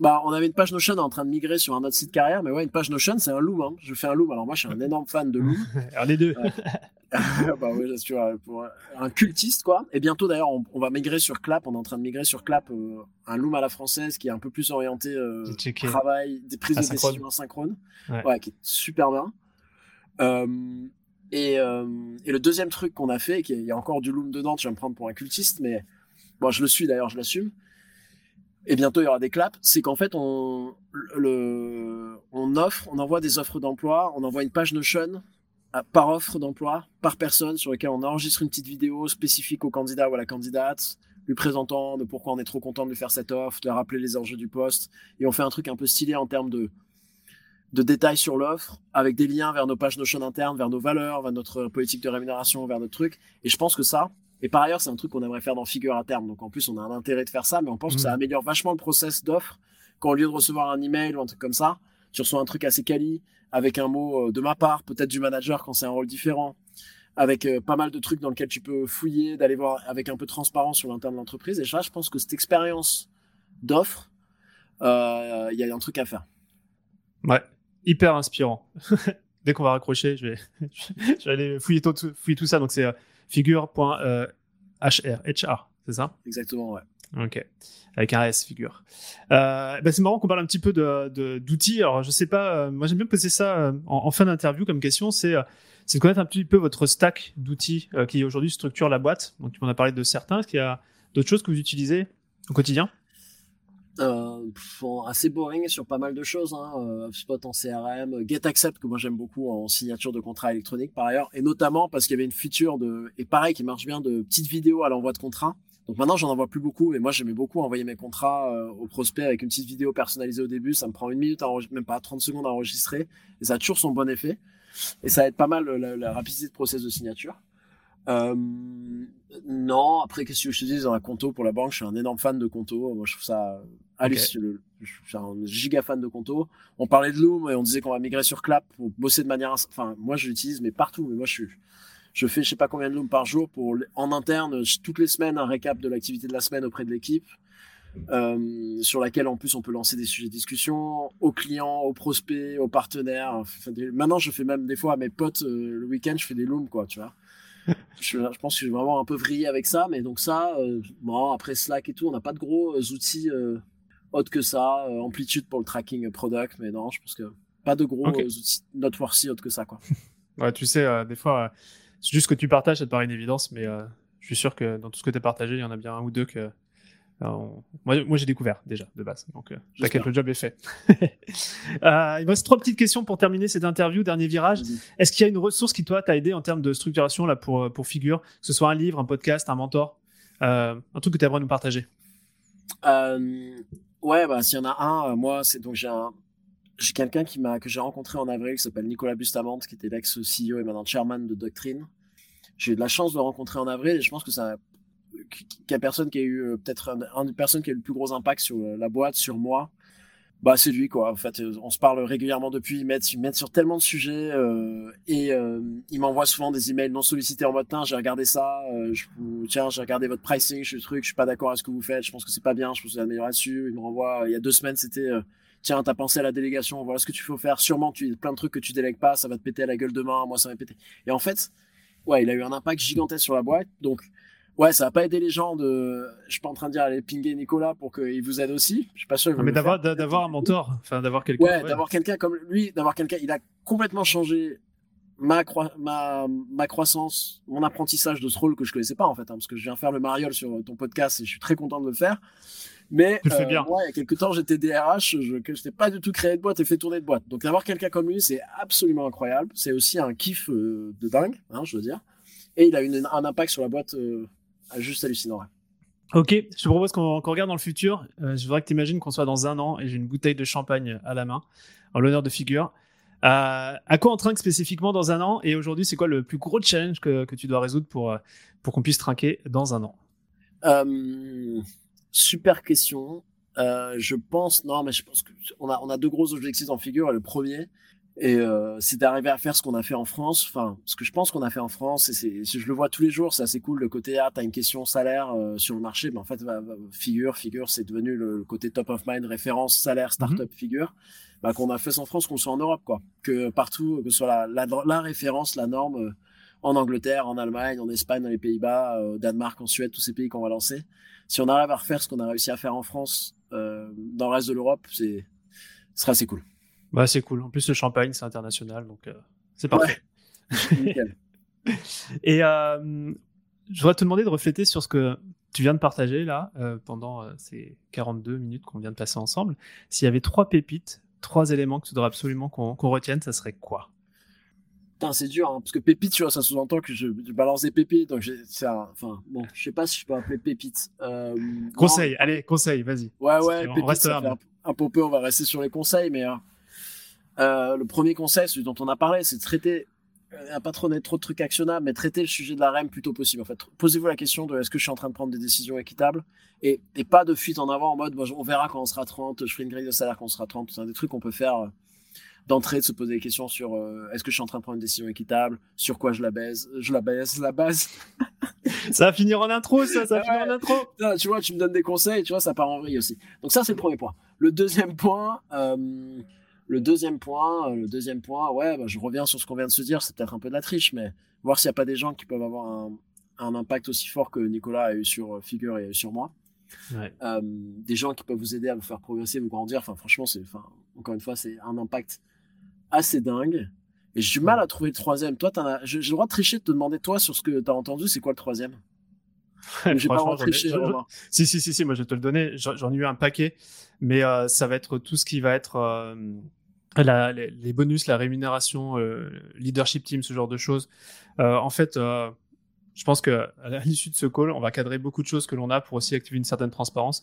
bah, on avait une page Notion en train de migrer sur un autre site carrière, mais ouais, une page Notion, c'est un Loom. Hein. Je fais un Loom. Alors moi, je suis un énorme fan de Loom. Alors les deux. bah ouais, tu vois, pour un cultiste quoi. Et bientôt d'ailleurs, on, va migrer sur Clap. On est en train de migrer sur Clap, euh, un Loom à la française qui est un peu plus orienté euh, travail, des prises de décision asynchrone, ouais. qui est super bien. Euh, et, euh, et, le deuxième truc qu'on a fait, il y a encore du loom dedans, tu vas me prendre pour un cultiste, mais bon, je le suis d'ailleurs, je l'assume. Et bientôt il y aura des claps. C'est qu'en fait on offre, on envoie des offres d'emploi, on envoie une page Notion par offre d'emploi, par personne, sur laquelle on enregistre une petite vidéo spécifique au candidat ou à la candidate, lui présentant de pourquoi on est trop content de lui faire cette offre, de rappeler les enjeux du poste, et on fait un truc un peu stylé en termes de de détails sur l'offre, avec des liens vers nos pages Notion internes, vers nos valeurs, vers notre politique de rémunération, vers notre truc. Et je pense que ça, et par ailleurs, c'est un truc qu'on aimerait faire dans Figure à terme. Donc en plus, on a un intérêt de faire ça, mais on pense que ça mmh. améliore vachement le process d'offre. Quand au lieu de recevoir un email ou un truc comme ça, tu reçois un truc assez quali, avec un mot euh, de ma part, peut-être du manager quand c'est un rôle différent, avec euh, pas mal de trucs dans lesquels tu peux fouiller, d'aller voir avec un peu de transparence sur l'interne de l'entreprise. Et ça, je pense que cette expérience d'offre, euh, il y a un truc à faire. Ouais, hyper inspirant. dès qu'on va raccrocher, je vais, je vais aller fouiller tout, fouiller tout ça. Donc, c'est euh, figure.hr, HR, c'est ça? Exactement, ouais. Ok, avec un S, figure. Euh, bah c'est marrant qu'on parle un petit peu d'outils. Alors, je sais pas, moi j'aime bien poser ça en, en fin d'interview comme question. C'est de connaître un petit peu votre stack d'outils euh, qui aujourd'hui structure la boîte. Donc, tu m'en as parlé de certains. Est-ce qu'il y a d'autres choses que vous utilisez au quotidien? Euh, assez boring sur pas mal de choses. Hein. Euh, HubSpot en CRM, GetAccept que moi j'aime beaucoup en signature de contrat électronique par ailleurs, et notamment parce qu'il y avait une feature de et pareil qui marche bien de petites vidéos à l'envoi de contrat. Donc maintenant j'en envoie plus beaucoup, mais moi j'aimais beaucoup envoyer mes contrats euh, aux prospects avec une petite vidéo personnalisée au début. Ça me prend une minute, à même pas 30 secondes à enregistrer, et ça a toujours son bon effet. Et ça aide pas mal la, rapidité de process de signature. Euh, non, après, qu'est-ce que je te dis? Dans la Conto pour la banque Je suis un énorme fan de Conto. Moi, je trouve ça hallucinant. Je suis un giga fan de Conto. On parlait de Loom et on disait qu'on va migrer sur Clap pour bosser de manière. Enfin, moi, je l'utilise, mais partout. Mais moi, je suis. Je fais je sais pas combien de Loom par jour pour en interne toutes les semaines un récap de l'activité de la semaine auprès de l'équipe. Euh, sur laquelle en plus on peut lancer des sujets de discussion aux clients, aux prospects, aux partenaires. Maintenant, je fais même des fois à mes potes euh, le week-end, je fais des looms, quoi, tu vois. je, je, pense que je vais vraiment un peu vrillé avec ça, mais donc ça, euh, bon, après Slack et tout, on n'a pas de gros outils autres que ça. amplitude pour le tracking product, mais non, je pense que pas de gros outils noteworthy autres que ça, quoi. ouais, tu sais, des fois, c'est juste que tu partages, ça te paraît une évidence, mais je suis sûr que dans tout ce que tu as partagé, il y en a bien un ou deux que moi, moi j'ai découvert déjà de base, donc euh, t'inquiète, le job est fait. euh, il me reste trois petites questions pour terminer cette interview, dernier virage. Est-ce qu'il y a une ressource qui toi t'a aidé en termes de structuration là pour euh, pour figure, que ce soit un livre, un podcast, un mentor, euh, un truc que tu aimerais nous partager? Euh, Ouais, bah s'il y en a un, euh, moi c'est donc j'ai un j'ai quelqu'un qui m'a que j'ai rencontré en avril qui s'appelle Nicolas Bustamante, qui était l'ex CEO et maintenant chairman de Doctrine. J'ai eu de la chance de le rencontrer en avril et je pense que ça qu'il y a personne qui a eu euh, peut-être un, des personnes qui a eu le plus gros impact sur euh, la boîte, sur moi, bah c'est lui quoi. En fait, euh, on se parle régulièrement depuis. Il m'aide, sur tellement de sujets et il m'envoie souvent des emails non sollicités en mode tiens j'ai regardé ça, je, tiens j'ai regardé votre pricing, suis truc, je suis pas d'accord avec ce que vous faites, je pense que c'est pas bien, je pense que vous améliorer dessus. Il me renvoie il y a deux semaines c'était tiens t'as pensé à la délégation, voilà ce que tu faut faire. Sûrement tu plein de trucs que tu délègues pas, ça va te péter à la gueule demain, moi ça va péter. Et en fait ouais il a eu un impact gigantesque sur la boîte donc Ouais, ça va pas aider les gens de. Je suis pas en train de dire aller pinguer Nicolas pour qu'il vous aide aussi. Je suis pas sûr. mais d'avoir d'avoir un mentor, enfin d'avoir quelqu'un. Ouais, d'avoir quelqu'un comme lui, d'avoir quelqu'un. Il a complètement changé ma, ma ma croissance, mon apprentissage de ce rôle que je connaissais pas en fait, hein, parce que je viens faire le mariole sur ton podcast et je suis très content de le faire. Mais tu le fais bien. Euh, il y a quelques temps, j'étais DRH, je que n'ai pas du tout créé de boîte et fait tourner de boîte. Donc d'avoir quelqu'un comme lui, c'est absolument incroyable. C'est aussi un kiff euh, de dingue, hein, je veux dire. Et il a une, un impact sur la boîte. Euh, ah, juste hallucinant. Ok, je te propose qu'on regarde dans le futur. Euh, je voudrais que tu imagines qu'on soit dans un an et j'ai une bouteille de champagne à la main, en l'honneur de figure. Euh, à quoi on trinque spécifiquement dans un an Et aujourd'hui, c'est quoi le plus gros challenge que, que tu dois résoudre pour, euh, pour qu'on puisse trinquer dans un an? Super question. je pense, non, mais je pense qu'on a, on a deux gros objectifs en figure. Le premier, et euh, c'est d'arriver à faire ce qu'on a fait en France, enfin ce que je pense qu'on a fait en France, et je le vois tous les jours, c'est assez cool le côté ah t'as une question salaire euh, sur le marché, mais en fait bah, bah, figure figure c'est devenu le, côté top of mind référence salaire startup mmh. figure, bah, qu'on a fait en France, qu'on soit en Europe quoi, que partout que ce soit la, la, la référence, la norme euh, en Angleterre, en Allemagne, en Espagne, dans les Pays-Bas, au Danemark, en Suède, tous ces pays qu'on va lancer. Si on arrive à refaire ce qu'on a réussi à faire en France dans le reste de l'Europe, c'est ce sera assez cool. Bah, c'est cool. En plus, le champagne, c'est international, donc euh, c'est parfait. Et euh, je voudrais te demander de refléter sur ce que tu viens de partager là euh, pendant ces 42 minutes qu'on vient de passer ensemble. S'il y avait trois pépites, trois éléments que tu voudrais absolument qu'on retienne, ça serait quoi? C'est dur, hein, parce que pépite, tu vois, ça sous-entend que je, balance des pépites, donc c'est enfin, bon, je sais pas si je peux appeler pépite. conseil, allez, conseil, vas-y. Ouais, ouais, pépite, reste un, un, peu peu, on va rester sur les conseils, mais euh, le premier conseil, celui dont on a parlé, c'est de traiter, euh, pas trop trop de trucs actionnables, mais traiter le sujet de la REM plutôt possible. En fait, posez-vous la question de est-ce que je suis en train de prendre des décisions équitables? Et, et pas de fuite en avant en mode on verra quand on sera 30, je ferai une grille de salaire quand on sera 30. C'est des trucs qu'on peut faire euh, d'entrée, de se poser des questions sur est-ce que je suis en train de prendre une décision équitable, sur quoi je la baise, je la baise, la base. ça va finir en intro, ça, ça va finir en intro. tu vois, tu me donnes des conseils, tu vois, ça part en vrille aussi. Donc ça, c'est le premier point. Le deuxième point, Le deuxième point, le deuxième point, ouais, bah, je reviens sur ce qu'on vient de se dire, c'est peut-être un peu de la triche, mais voir s'il n'y a pas des gens qui peuvent avoir un, un, impact aussi fort que Nicolas a eu sur Figure et sur moi. Euh, des gens qui peuvent vous aider à vous faire progresser, vous grandir. Enfin, franchement, c'est, enfin, encore une fois, c'est un impact assez dingue. Et j'ai du mal à trouver le troisième. Toi, j'ai le droit de tricher, de te demander, toi, sur ce que tu as entendu, c'est quoi le troisième? J'ai pas. Si, si, si, si, moi je vais te le donner. J'en ai eu un paquet, mais euh, ça va être tout ce qui va être euh, la, les, bonus, la rémunération, leadership team, ce genre de choses. en fait, je pense que à l'issue de ce call, on va cadrer beaucoup de choses que l'on a pour aussi activer une certaine transparence.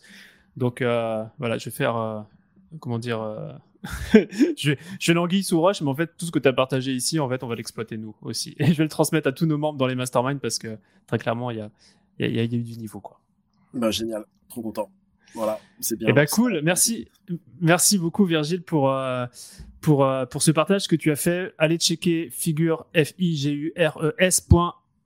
Donc euh, voilà, je vais faire, euh, comment dire, euh, je, vais, je vais l'anguille sous roche, mais en fait, tout ce que tu as partagé ici, en fait, on va l'exploiter nous aussi. Et je vais le transmettre à tous nos membres dans les masterminds parce que très clairement, il y a, y, y a, eu du niveau. Quoi. Bah, génial, trop content. Voilà, c'est bien. Et eh bah, cool, merci, merci beaucoup Virgile pour, pour, pour ce partage que tu as fait. Allez checker figure f i g u r e s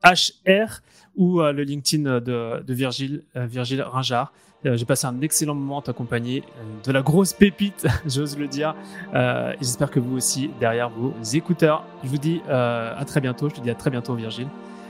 HR ou euh, le LinkedIn de, de Virgile, euh, Virgile Ringard. Euh, j'ai passé un excellent moment à t'accompagner, de la grosse pépite, j'ose le dire. J'espère que vous aussi, derrière vos écouteurs. Je vous dis à très bientôt. Je te dis à très bientôt, Virgile.